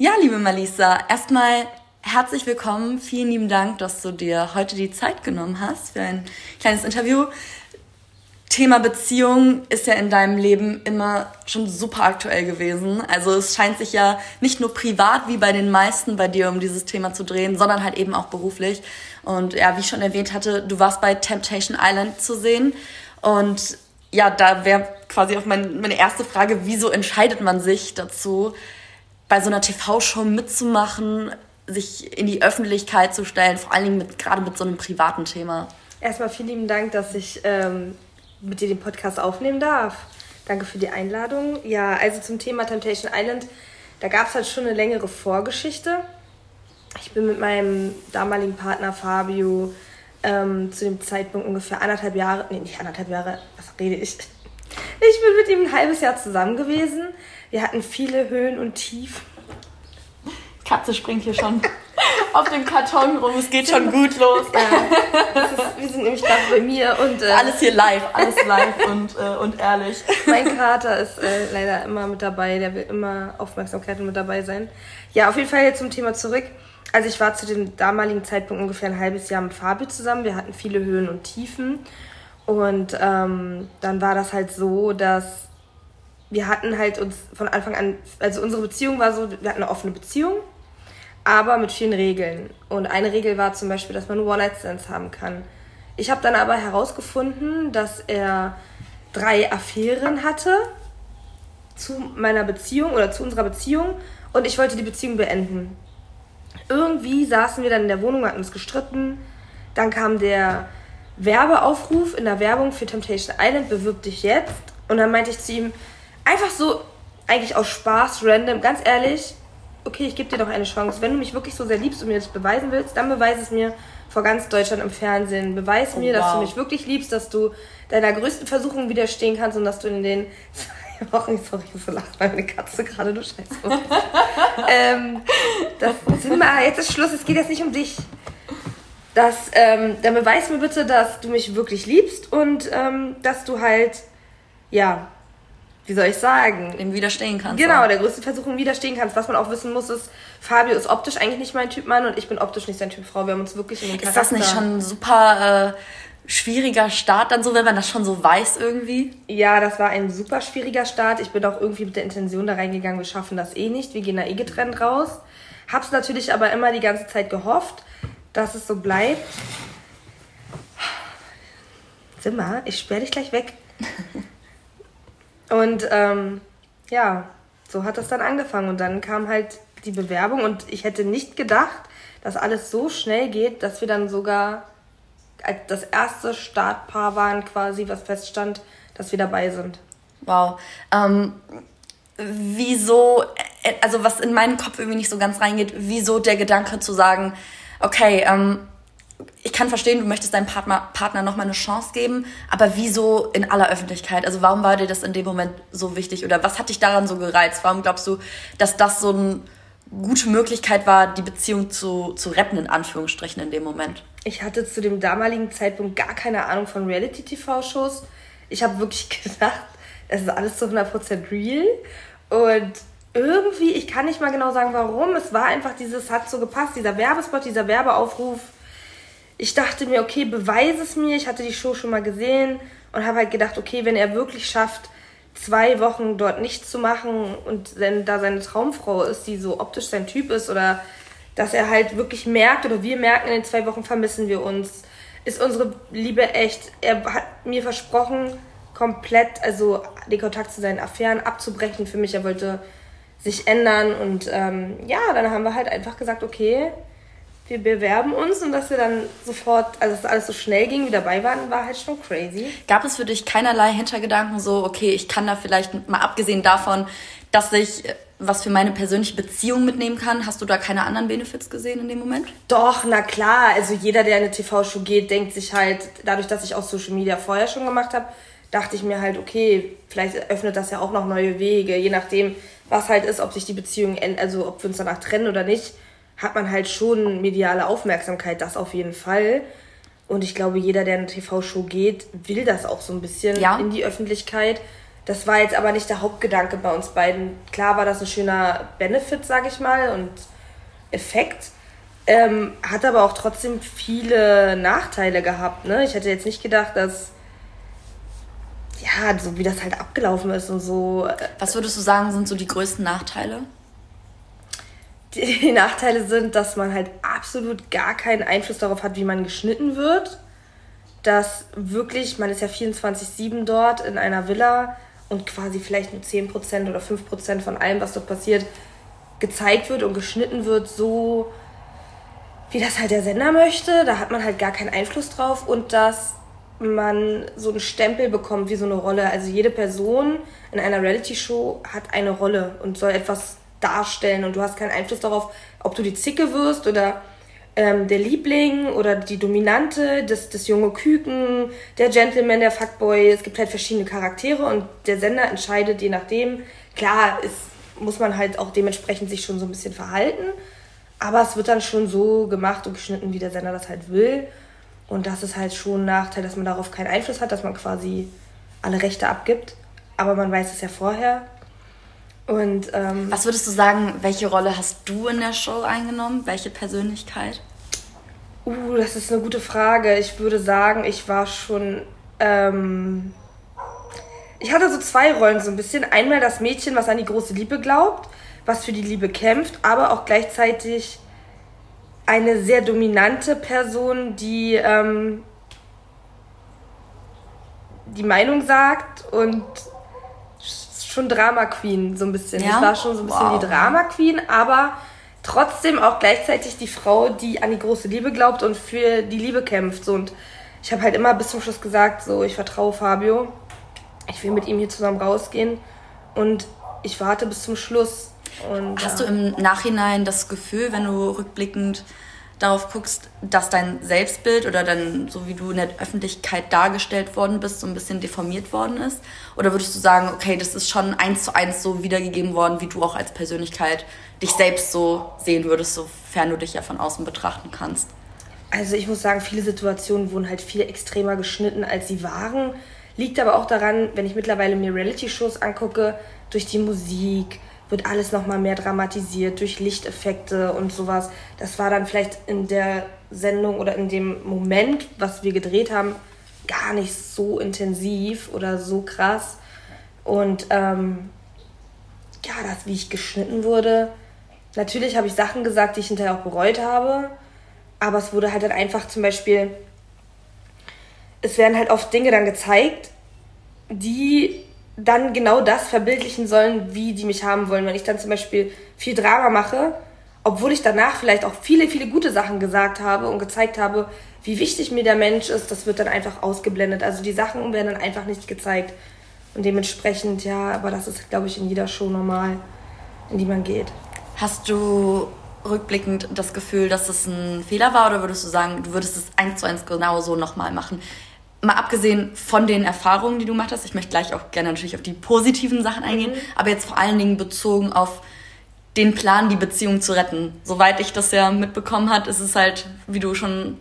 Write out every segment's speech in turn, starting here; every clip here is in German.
Ja, liebe Malisa, erstmal herzlich willkommen. Vielen lieben Dank, dass du dir heute die Zeit genommen hast für ein kleines Interview. Thema Beziehung ist ja in deinem Leben immer schon super aktuell gewesen. Also es scheint sich ja nicht nur privat wie bei den meisten bei dir um dieses Thema zu drehen, sondern halt eben auch beruflich. Und ja, wie ich schon erwähnt hatte, du warst bei Temptation Island zu sehen. Und ja, da wäre quasi auch mein, meine erste Frage, wieso entscheidet man sich dazu, bei so einer TV-Show mitzumachen, sich in die Öffentlichkeit zu stellen, vor allen Dingen mit, gerade mit so einem privaten Thema? Erstmal vielen lieben Dank, dass ich ähm, mit dir den Podcast aufnehmen darf. Danke für die Einladung. Ja, also zum Thema Temptation Island, da gab es halt schon eine längere Vorgeschichte. Ich bin mit meinem damaligen Partner Fabio ähm, zu dem Zeitpunkt ungefähr anderthalb Jahre, nee, nicht anderthalb Jahre, was rede ich? Ich bin mit ihm ein halbes Jahr zusammen gewesen. Wir hatten viele Höhen und Tiefen. Katze springt hier schon auf dem Karton rum. Es geht schon gut los. Ja, ist, wir sind nämlich gerade bei mir und äh, alles hier live, alles live und, äh, und ehrlich. Mein Kater ist äh, leider immer mit dabei. Der will immer Aufmerksamkeit mit dabei sein. Ja, auf jeden Fall jetzt zum Thema zurück. Also ich war zu dem damaligen Zeitpunkt ungefähr ein halbes Jahr mit Fabio zusammen. Wir hatten viele Höhen und Tiefen. Und ähm, dann war das halt so, dass wir hatten halt uns von Anfang an, also unsere Beziehung war so, wir hatten eine offene Beziehung aber mit vielen Regeln. Und eine Regel war zum Beispiel, dass man One-Night-Stands haben kann. Ich habe dann aber herausgefunden, dass er drei Affären hatte zu meiner Beziehung oder zu unserer Beziehung und ich wollte die Beziehung beenden. Irgendwie saßen wir dann in der Wohnung, hatten uns gestritten. Dann kam der Werbeaufruf in der Werbung für Temptation Island, bewirb dich jetzt. Und dann meinte ich zu ihm, einfach so, eigentlich aus Spaß, random, ganz ehrlich, okay, ich gebe dir doch eine Chance. Wenn du mich wirklich so sehr liebst und mir das beweisen willst, dann beweise es mir vor ganz Deutschland im Fernsehen. Beweis oh, mir, wow. dass du mich wirklich liebst, dass du deiner größten Versuchung widerstehen kannst und dass du in den zwei Wochen, sorry, ich so lacht meine Katze gerade, du Scheiße. ähm, das, mal, jetzt ist Schluss, es geht jetzt nicht um dich. Das, ähm, dann beweis mir bitte, dass du mich wirklich liebst und ähm, dass du halt, ja, wie soll ich sagen? Dem widerstehen kannst. Genau, auch. der größte Versuchung widerstehen kannst. Was man auch wissen muss, ist, Fabio ist optisch eigentlich nicht mein Typ Mann und ich bin optisch nicht sein Typ Frau. Wir haben uns wirklich in den Charakter... Ist das nicht schon ein super äh, schwieriger Start dann so, wenn man das schon so weiß irgendwie? Ja, das war ein super schwieriger Start. Ich bin auch irgendwie mit der Intention da reingegangen, wir schaffen das eh nicht. Wir gehen da eh getrennt raus. Hab's natürlich aber immer die ganze Zeit gehofft, dass es so bleibt. Zimmer, ich sperr dich gleich weg. Und ähm, ja, so hat das dann angefangen. Und dann kam halt die Bewerbung und ich hätte nicht gedacht, dass alles so schnell geht, dass wir dann sogar das erste Startpaar waren quasi, was feststand, dass wir dabei sind. Wow. Ähm, wieso, äh, also was in meinen Kopf irgendwie nicht so ganz reingeht, wieso der Gedanke zu sagen, okay, ähm, ich kann verstehen, du möchtest deinem Partner, Partner nochmal eine Chance geben, aber wieso in aller Öffentlichkeit? Also warum war dir das in dem Moment so wichtig oder was hat dich daran so gereizt? Warum glaubst du, dass das so eine gute Möglichkeit war, die Beziehung zu, zu retten, in Anführungsstrichen, in dem Moment? Ich hatte zu dem damaligen Zeitpunkt gar keine Ahnung von Reality-TV-Shows. Ich habe wirklich gedacht, es ist alles zu 100% real und irgendwie, ich kann nicht mal genau sagen, warum. Es war einfach dieses, hat so gepasst, dieser Werbespot, dieser Werbeaufruf ich dachte mir, okay, beweise es mir. Ich hatte die Show schon mal gesehen und habe halt gedacht, okay, wenn er wirklich schafft, zwei Wochen dort nichts zu machen und wenn da seine Traumfrau ist, die so optisch sein Typ ist oder dass er halt wirklich merkt oder wir merken, in den zwei Wochen vermissen wir uns, ist unsere Liebe echt. Er hat mir versprochen, komplett, also den Kontakt zu seinen Affären abzubrechen für mich. Er wollte sich ändern und ähm, ja, dann haben wir halt einfach gesagt, okay, wir bewerben uns und dass wir dann sofort, also dass alles so schnell ging, wie dabei waren, war halt schon crazy. Gab es für dich keinerlei Hintergedanken so, okay, ich kann da vielleicht, mal abgesehen davon, dass ich äh, was für meine persönliche Beziehung mitnehmen kann, hast du da keine anderen Benefits gesehen in dem Moment? Doch, na klar. Also jeder, der in eine TV-Show geht, denkt sich halt, dadurch, dass ich auch Social Media vorher schon gemacht habe, dachte ich mir halt, okay, vielleicht öffnet das ja auch noch neue Wege, je nachdem, was halt ist, ob sich die Beziehung, also ob wir uns danach trennen oder nicht hat man halt schon mediale Aufmerksamkeit, das auf jeden Fall. Und ich glaube, jeder, der in eine TV-Show geht, will das auch so ein bisschen ja. in die Öffentlichkeit, Das war jetzt aber nicht der Hauptgedanke bei uns beiden. Klar war das ein schöner Benefit, sag ich mal, und Effekt. Ähm, hat aber auch trotzdem viele Nachteile gehabt. Ne? Ich hätte jetzt nicht gedacht, dass ja, so wie das halt abgelaufen ist und so. Äh, Was würdest du sagen, sind so die größten Nachteile? Die, Nachteile sind, dass man halt absolut gar keinen Einfluss darauf hat, wie man geschnitten wird. Dass wirklich, man ist ja 24-7 dort in einer Villa und quasi vielleicht nur 10% oder 5% von allem, was dort passiert, gezeigt wird und geschnitten wird, so wie das halt der Sender möchte. Da hat man halt gar keinen Einfluss drauf und dass man so einen Stempel bekommt wie so eine Rolle. Also jede Person in einer Reality-Show hat eine Rolle und soll etwas darstellen und du hast keinen Einfluss darauf, ob du die Zicke wirst oder ähm, der Liebling oder die Dominante, das, das junge Küken, der Gentleman, der Fuckboy. Es gibt halt verschiedene Charaktere und der Sender entscheidet je nachdem. Klar, ist, muss man halt auch dementsprechend sich schon so ein bisschen verhalten, aber es wird dann schon so gemacht und geschnitten, wie der Sender das halt will. Und das ist halt schon ein Nachteil, dass man darauf keinen Einfluss hat, dass man quasi alle Rechte abgibt. Aber man weiß es ja vorher. Und, ähm, Was würdest du sagen, welche Rolle hast du in der Show eingenommen? Welche Persönlichkeit? Uh, das ist eine gute Frage. Ich würde sagen, ich war schon. Ähm, ich hatte so zwei Rollen so ein bisschen. Einmal das Mädchen, was an die große Liebe glaubt, was für die Liebe kämpft, aber auch gleichzeitig eine sehr dominante Person, die ähm, die Meinung sagt und schon Drama Queen so ein bisschen. Ja? Ich war schon so ein bisschen wow. die Drama Queen, aber trotzdem auch gleichzeitig die Frau, die an die große Liebe glaubt und für die Liebe kämpft. So, und ich habe halt immer bis zum Schluss gesagt, so ich vertraue Fabio, ich will mit ihm hier zusammen rausgehen und ich warte bis zum Schluss. Und, Hast ja. du im Nachhinein das Gefühl, wenn du rückblickend darauf guckst, dass dein Selbstbild oder dann, so wie du in der Öffentlichkeit dargestellt worden bist, so ein bisschen deformiert worden ist? Oder würdest du sagen, okay, das ist schon eins zu eins so wiedergegeben worden, wie du auch als Persönlichkeit dich selbst so sehen würdest, sofern du dich ja von außen betrachten kannst? Also ich muss sagen, viele Situationen wurden halt viel extremer geschnitten, als sie waren. Liegt aber auch daran, wenn ich mittlerweile mir Reality-Shows angucke, durch die Musik, wird alles nochmal mehr dramatisiert durch Lichteffekte und sowas. Das war dann vielleicht in der Sendung oder in dem Moment, was wir gedreht haben, gar nicht so intensiv oder so krass. Und ähm, ja, das, wie ich geschnitten wurde. Natürlich habe ich Sachen gesagt, die ich hinterher auch bereut habe. Aber es wurde halt dann einfach zum Beispiel, es werden halt oft Dinge dann gezeigt, die dann genau das verbildlichen sollen, wie die mich haben wollen. Wenn ich dann zum Beispiel viel Drama mache, obwohl ich danach vielleicht auch viele, viele gute Sachen gesagt habe und gezeigt habe, wie wichtig mir der Mensch ist, das wird dann einfach ausgeblendet. Also die Sachen werden dann einfach nicht gezeigt. Und dementsprechend, ja, aber das ist, glaube ich, in jeder Show normal, in die man geht. Hast du rückblickend das Gefühl, dass das ein Fehler war oder würdest du sagen, du würdest es eins zu eins genau so nochmal machen? Mal abgesehen von den Erfahrungen, die du gemacht hast, ich möchte gleich auch gerne natürlich auf die positiven Sachen eingehen, mhm. aber jetzt vor allen Dingen bezogen auf den Plan, die Beziehung zu retten. Soweit ich das ja mitbekommen hat, ist es halt, wie du schon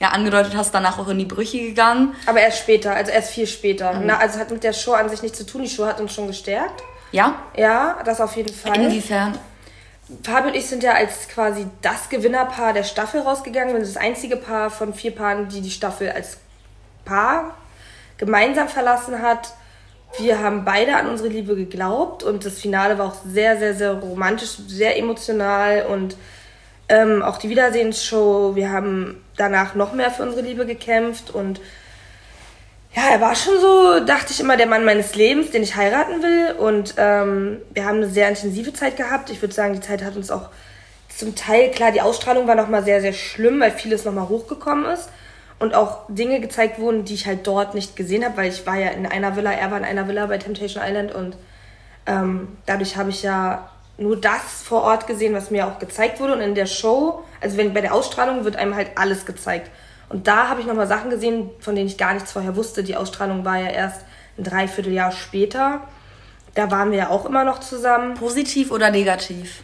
ja angedeutet hast, danach auch in die Brüche gegangen. Aber erst später, also erst viel später. Mhm. Na, also hat mit der Show an sich nichts zu tun. Die Show hat uns schon gestärkt. Ja? Ja, das auf jeden Fall. Inwiefern? Fabio und ich sind ja als quasi das Gewinnerpaar der Staffel rausgegangen. Wir sind das einzige Paar von vier Paaren, die die Staffel als Paar gemeinsam verlassen hat. Wir haben beide an unsere Liebe geglaubt und das Finale war auch sehr, sehr, sehr romantisch, sehr emotional und ähm, auch die Wiedersehensshow. Wir haben danach noch mehr für unsere Liebe gekämpft und ja, er war schon so, dachte ich immer, der Mann meines Lebens, den ich heiraten will. Und ähm, wir haben eine sehr intensive Zeit gehabt. Ich würde sagen, die Zeit hat uns auch zum Teil, klar, die Ausstrahlung war nochmal sehr, sehr schlimm, weil vieles nochmal hochgekommen ist und auch Dinge gezeigt wurden, die ich halt dort nicht gesehen habe, weil ich war ja in einer Villa, er war in einer Villa bei Temptation Island und ähm, dadurch habe ich ja nur das vor Ort gesehen, was mir auch gezeigt wurde und in der Show, also wenn bei der Ausstrahlung wird einem halt alles gezeigt und da habe ich nochmal Sachen gesehen, von denen ich gar nichts vorher wusste. Die Ausstrahlung war ja erst ein Dreivierteljahr später. Da waren wir ja auch immer noch zusammen. Positiv oder negativ?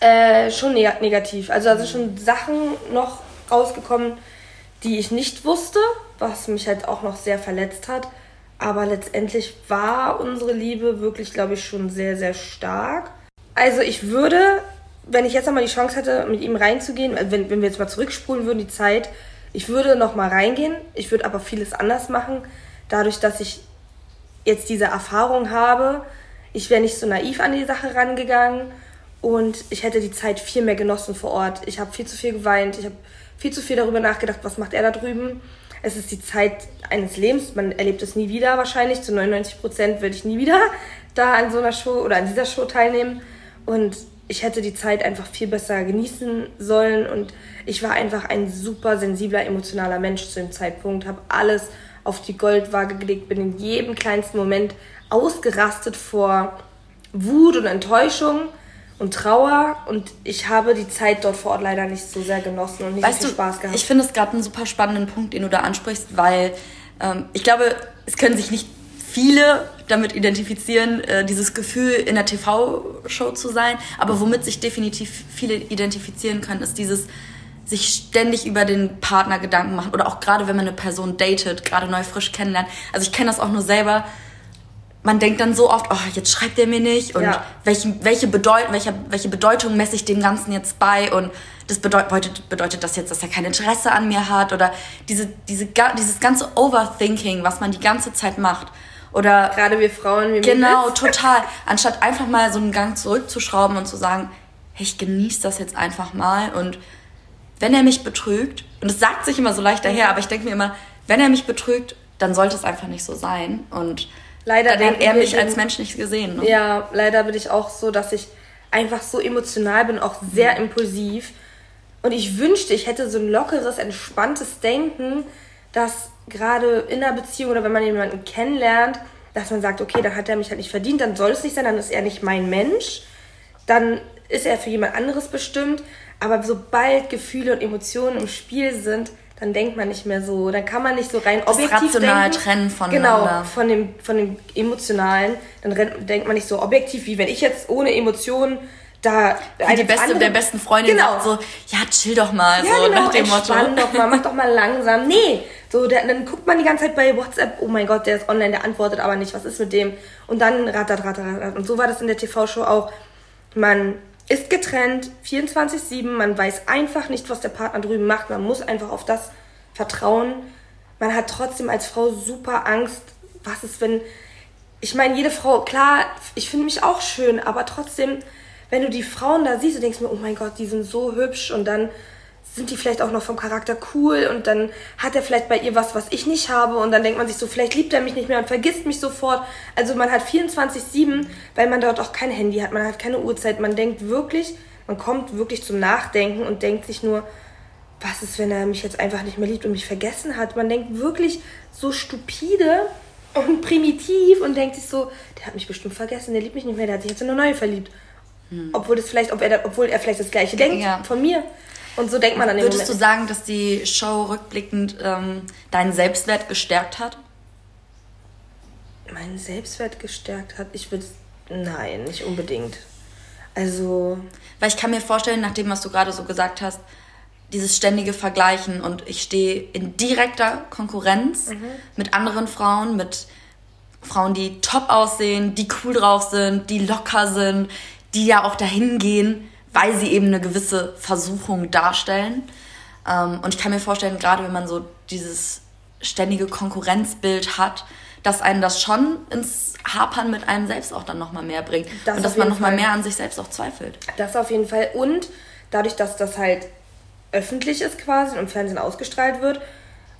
Äh, schon neg negativ. Also da sind schon Sachen noch rausgekommen, die ich nicht wusste, was mich halt auch noch sehr verletzt hat. Aber letztendlich war unsere Liebe wirklich, glaube ich, schon sehr, sehr stark. Also ich würde, wenn ich jetzt nochmal die Chance hätte, mit ihm reinzugehen, äh, wenn, wenn wir jetzt mal zurückspulen würden, die Zeit, ich würde nochmal reingehen. Ich würde aber vieles anders machen. Dadurch, dass ich jetzt diese Erfahrung habe, ich wäre nicht so naiv an die Sache rangegangen und ich hätte die Zeit viel mehr genossen vor Ort. Ich habe viel zu viel geweint, ich habe viel zu viel darüber nachgedacht, was macht er da drüben. Es ist die Zeit eines Lebens, man erlebt es nie wieder wahrscheinlich. Zu 99 Prozent werde ich nie wieder da an so einer Show oder an dieser Show teilnehmen. Und ich hätte die Zeit einfach viel besser genießen sollen. Und ich war einfach ein super sensibler, emotionaler Mensch zu dem Zeitpunkt, habe alles auf die Goldwaage gelegt, bin in jedem kleinsten Moment ausgerastet vor Wut und Enttäuschung und Trauer und ich habe die Zeit dort vor Ort leider nicht so sehr genossen und nicht weißt so viel Spaß gehabt. Ich finde es gerade einen super spannenden Punkt, den du da ansprichst, weil ähm, ich glaube, es können sich nicht viele damit identifizieren, äh, dieses Gefühl in der TV-Show zu sein, aber womit sich definitiv viele identifizieren können, ist dieses sich ständig über den Partner Gedanken machen oder auch gerade wenn man eine Person datet, gerade neu frisch kennenlernt. Also ich kenne das auch nur selber, man denkt dann so oft, oh, jetzt schreibt er mir nicht und ja. welche, welche, Bedeut welche, welche Bedeutung messe ich dem Ganzen jetzt bei und das bedeutet, bedeutet das jetzt, dass er kein Interesse an mir hat oder diese, diese, dieses ganze Overthinking, was man die ganze Zeit macht. Oder gerade wir Frauen, wie Genau, total. Anstatt einfach mal so einen Gang zurückzuschrauben und zu sagen, hey, ich genieße das jetzt einfach mal und wenn er mich betrügt, und es sagt sich immer so leicht daher, aber ich denke mir immer, wenn er mich betrügt, dann sollte es einfach nicht so sein und Leider hat er mich als Mensch nicht gesehen. Ne? Ja, leider bin ich auch so, dass ich einfach so emotional bin, auch sehr mhm. impulsiv. Und ich wünschte, ich hätte so ein lockeres, entspanntes Denken, dass gerade in einer Beziehung oder wenn man jemanden kennenlernt, dass man sagt, okay, dann hat er mich halt nicht verdient, dann soll es nicht sein, dann ist er nicht mein Mensch, dann ist er für jemand anderes bestimmt. Aber sobald Gefühle und Emotionen im Spiel sind, dann denkt man nicht mehr so, dann kann man nicht so rein das objektiv rational denken. trennen voneinander. Genau, von dem, von dem Emotionalen. Dann denkt man nicht so objektiv, wie wenn ich jetzt ohne Emotionen da wie die beste andere, der besten Freundin genau. sagt so, ja, chill doch mal, ja, so genau, nach dem Motto. doch mal, mach doch mal langsam. Nee, so, der, dann guckt man die ganze Zeit bei WhatsApp, oh mein Gott, der ist online, der antwortet aber nicht, was ist mit dem? Und dann rattert, rattert, rattert. Und so war das in der TV-Show auch. Man ist getrennt, 24-7, man weiß einfach nicht, was der Partner drüben macht, man muss einfach auf das vertrauen. Man hat trotzdem als Frau super Angst, was ist, wenn. Ich meine, jede Frau, klar, ich finde mich auch schön, aber trotzdem, wenn du die Frauen da siehst, du denkst mir, oh mein Gott, die sind so hübsch und dann sind die vielleicht auch noch vom Charakter cool und dann hat er vielleicht bei ihr was, was ich nicht habe und dann denkt man sich so, vielleicht liebt er mich nicht mehr und vergisst mich sofort. Also man hat 24-7, weil man dort auch kein Handy hat, man hat keine Uhrzeit, man denkt wirklich, man kommt wirklich zum Nachdenken und denkt sich nur, was ist, wenn er mich jetzt einfach nicht mehr liebt und mich vergessen hat? Man denkt wirklich so stupide und primitiv und denkt sich so, der hat mich bestimmt vergessen, der liebt mich nicht mehr, der hat sich jetzt in eine neue verliebt. Hm. Obwohl das vielleicht, ob er, obwohl er vielleicht das gleiche denkt ja. von mir. Und so denkt man dann Würdest Moment. du sagen, dass die Show rückblickend ähm, deinen Selbstwert gestärkt hat? Meinen Selbstwert gestärkt hat? Ich würde. Nein, nicht unbedingt. Also. Weil ich kann mir vorstellen, nach dem, was du gerade so gesagt hast, dieses ständige Vergleichen und ich stehe in direkter Konkurrenz mhm. mit anderen Frauen, mit Frauen, die top aussehen, die cool drauf sind, die locker sind, die ja auch dahin gehen, weil sie eben eine gewisse Versuchung darstellen. Ähm, und ich kann mir vorstellen, gerade wenn man so dieses ständige Konkurrenzbild hat, dass einen das schon ins Hapern mit einem selbst auch dann nochmal mehr bringt. Das und dass man nochmal mehr an sich selbst auch zweifelt. Das auf jeden Fall. Und dadurch, dass das halt öffentlich ist quasi und im Fernsehen ausgestrahlt wird,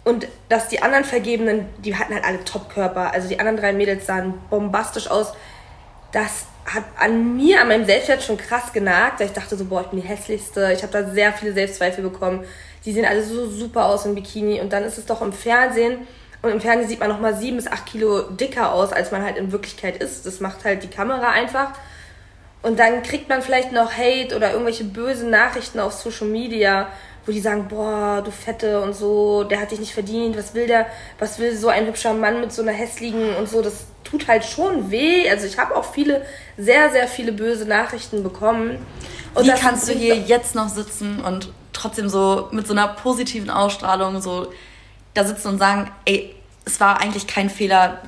und dass die anderen Vergebenen, die hatten halt alle Top-Körper. Also die anderen drei Mädels sahen bombastisch aus. Das hat an mir, an meinem Selbstwert schon krass genagt, weil ich dachte so, boah, ich bin die hässlichste. Ich habe da sehr viele Selbstzweifel bekommen. Die sehen alle so super aus im Bikini. Und dann ist es doch im Fernsehen. Und im Fernsehen sieht man noch mal sieben bis acht Kilo dicker aus, als man halt in Wirklichkeit ist. Das macht halt die Kamera einfach. Und dann kriegt man vielleicht noch Hate oder irgendwelche bösen Nachrichten auf Social Media, wo die sagen, boah, du Fette und so, der hat dich nicht verdient, was will der, was will so ein hübscher Mann mit so einer hässlichen und so, das tut halt schon weh. Also ich habe auch viele, sehr, sehr viele böse Nachrichten bekommen. Und Wie kannst du hier jetzt noch sitzen und trotzdem so mit so einer positiven Ausstrahlung so da sitzen und sagen, ey, es war eigentlich kein Fehler,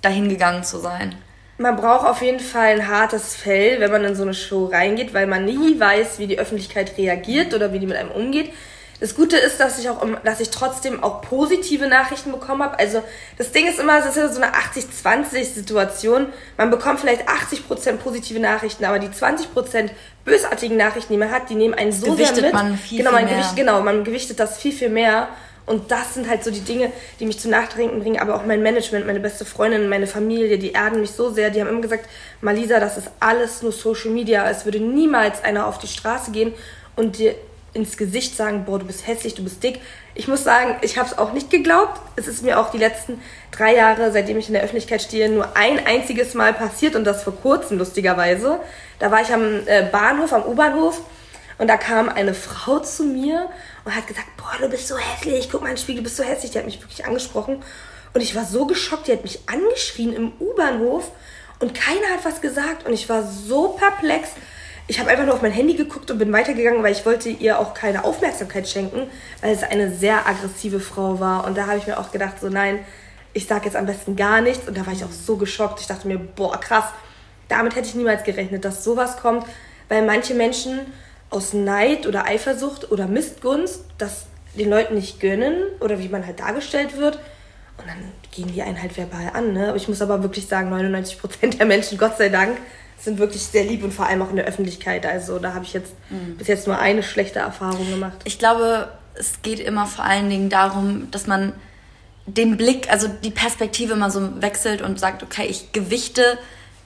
dahin gegangen zu sein? Man braucht auf jeden Fall ein hartes Fell, wenn man in so eine Show reingeht, weil man nie weiß, wie die Öffentlichkeit reagiert oder wie die mit einem umgeht. Das Gute ist, dass ich auch, dass ich trotzdem auch positive Nachrichten bekommen habe. Also das Ding ist immer, es ist ja so eine 80-20-Situation. Man bekommt vielleicht 80% positive Nachrichten, aber die 20% bösartigen Nachrichten, die man hat, die nehmen einen so Gewichtet sehr mit. Man viel, genau, man viel Gewicht, genau, man gewichtet das viel, viel mehr. Und das sind halt so die Dinge, die mich zum Nachdenken bringen, aber auch mein Management, meine beste Freundin, meine Familie, die erden mich so sehr. Die haben immer gesagt, Malisa, das ist alles nur Social Media. Es würde niemals einer auf die Straße gehen und dir ins Gesicht sagen, boah, du bist hässlich, du bist dick. Ich muss sagen, ich habe es auch nicht geglaubt. Es ist mir auch die letzten drei Jahre, seitdem ich in der Öffentlichkeit stehe, nur ein einziges Mal passiert und das vor kurzem lustigerweise. Da war ich am äh, Bahnhof, am U-Bahnhof und da kam eine Frau zu mir und hat gesagt, boah, du bist so hässlich, guck mal in den Spiegel, du bist so hässlich. Die hat mich wirklich angesprochen und ich war so geschockt, die hat mich angeschrien im U-Bahnhof und keiner hat was gesagt und ich war so perplex ich habe einfach nur auf mein Handy geguckt und bin weitergegangen, weil ich wollte ihr auch keine Aufmerksamkeit schenken, weil es eine sehr aggressive Frau war. Und da habe ich mir auch gedacht, so nein, ich sage jetzt am besten gar nichts. Und da war ich auch so geschockt. Ich dachte mir, boah, krass, damit hätte ich niemals gerechnet, dass sowas kommt, weil manche Menschen aus Neid oder Eifersucht oder Missgunst das den Leuten nicht gönnen oder wie man halt dargestellt wird. Und dann gehen die einen halt verbal an. Ne? Aber ich muss aber wirklich sagen, 99% der Menschen, Gott sei Dank, sind wirklich sehr lieb und vor allem auch in der Öffentlichkeit. Also da habe ich jetzt mhm. bis jetzt nur eine schlechte Erfahrung gemacht. Ich glaube, es geht immer vor allen Dingen darum, dass man den Blick, also die Perspektive mal so wechselt und sagt, okay, ich gewichte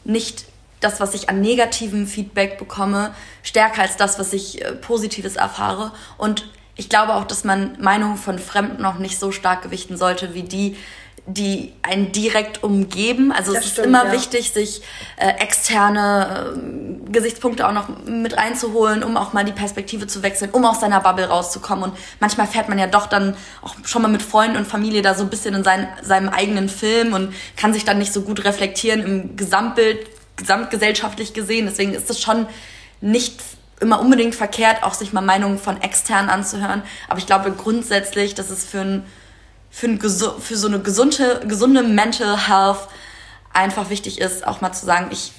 nicht das, was ich an negativem Feedback bekomme, stärker als das, was ich äh, positives erfahre. Und ich glaube auch, dass man Meinungen von Fremden noch nicht so stark gewichten sollte, wie die, die einen direkt umgeben. Also das es stimmt, ist immer ja. wichtig, sich äh, externe äh, Gesichtspunkte auch noch mit reinzuholen, um auch mal die Perspektive zu wechseln, um aus seiner Bubble rauszukommen. Und manchmal fährt man ja doch dann auch schon mal mit Freunden und Familie da so ein bisschen in sein, seinem eigenen Film und kann sich dann nicht so gut reflektieren im Gesamtbild, gesamtgesellschaftlich gesehen. Deswegen ist es schon nicht immer unbedingt verkehrt, auch sich mal Meinungen von externen anzuhören. Aber ich glaube grundsätzlich, dass es für ein für, ein, für so eine gesunde, gesunde Mental Health einfach wichtig ist, auch mal zu sagen, ich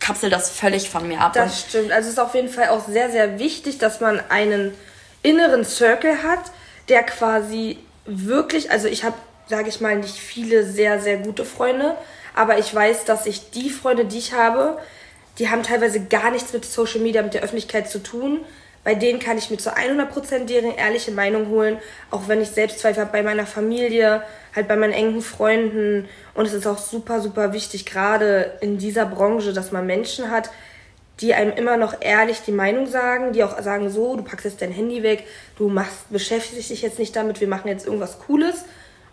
kapsel das völlig von mir ab. Das stimmt. Also es ist auf jeden Fall auch sehr, sehr wichtig, dass man einen inneren Circle hat, der quasi wirklich, also ich habe, sage ich mal, nicht viele sehr, sehr gute Freunde, aber ich weiß, dass ich die Freunde, die ich habe, die haben teilweise gar nichts mit Social Media, mit der Öffentlichkeit zu tun. Bei denen kann ich mir zu 100% deren ehrliche Meinung holen, auch wenn ich Selbstzweifel habe bei meiner Familie, halt bei meinen engen Freunden. Und es ist auch super, super wichtig, gerade in dieser Branche, dass man Menschen hat, die einem immer noch ehrlich die Meinung sagen, die auch sagen, so, du packst jetzt dein Handy weg, du machst, beschäftigst dich jetzt nicht damit, wir machen jetzt irgendwas Cooles.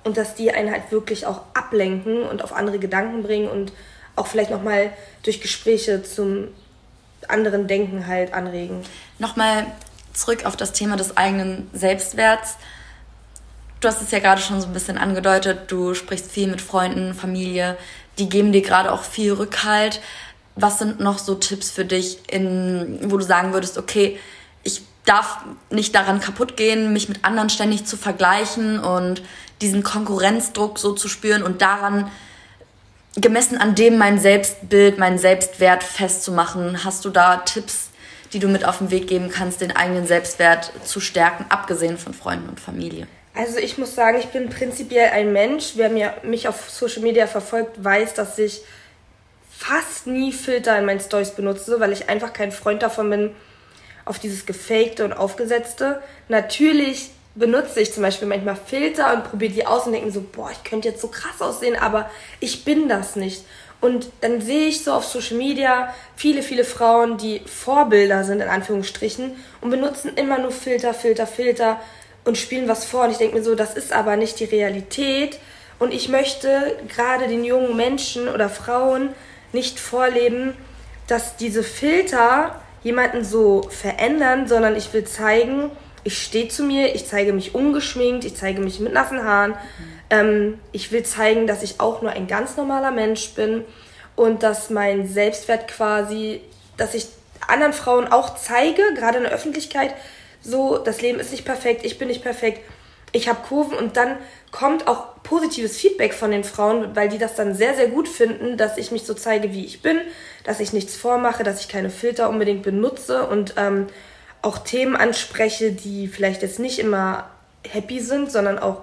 Und dass die einen halt wirklich auch ablenken und auf andere Gedanken bringen und auch vielleicht nochmal durch Gespräche zum anderen Denken halt anregen. Nochmal zurück auf das Thema des eigenen Selbstwerts. Du hast es ja gerade schon so ein bisschen angedeutet, du sprichst viel mit Freunden, Familie, die geben dir gerade auch viel Rückhalt. Was sind noch so Tipps für dich, in, wo du sagen würdest, okay, ich darf nicht daran kaputt gehen, mich mit anderen ständig zu vergleichen und diesen Konkurrenzdruck so zu spüren und daran gemessen an dem mein Selbstbild, mein Selbstwert festzumachen. Hast du da Tipps, die du mit auf den Weg geben kannst, den eigenen Selbstwert zu stärken, abgesehen von Freunden und Familie? Also ich muss sagen, ich bin prinzipiell ein Mensch. Wer mir, mich auf Social Media verfolgt, weiß, dass ich fast nie Filter in meinen Stories benutze, weil ich einfach kein Freund davon bin, auf dieses Gefakte und Aufgesetzte. Natürlich benutze ich zum Beispiel manchmal Filter und probiere die aus und denke mir so, boah, ich könnte jetzt so krass aussehen, aber ich bin das nicht. Und dann sehe ich so auf Social Media viele, viele Frauen, die Vorbilder sind, in Anführungsstrichen, und benutzen immer nur Filter, Filter, Filter und spielen was vor. Und ich denke mir so, das ist aber nicht die Realität. Und ich möchte gerade den jungen Menschen oder Frauen nicht vorleben, dass diese Filter jemanden so verändern, sondern ich will zeigen, ich stehe zu mir, ich zeige mich ungeschminkt, ich zeige mich mit nassen Haaren. Ähm, ich will zeigen, dass ich auch nur ein ganz normaler Mensch bin und dass mein Selbstwert quasi, dass ich anderen Frauen auch zeige, gerade in der Öffentlichkeit, so, das Leben ist nicht perfekt, ich bin nicht perfekt. ich habe Kurven und dann kommt auch positives Feedback von den Frauen, weil die das dann sehr, sehr gut finden, dass ich mich so zeige, wie ich bin, dass ich nichts vormache, dass ich keine Filter unbedingt benutze und ähm, auch Themen anspreche, die vielleicht jetzt nicht immer happy sind, sondern auch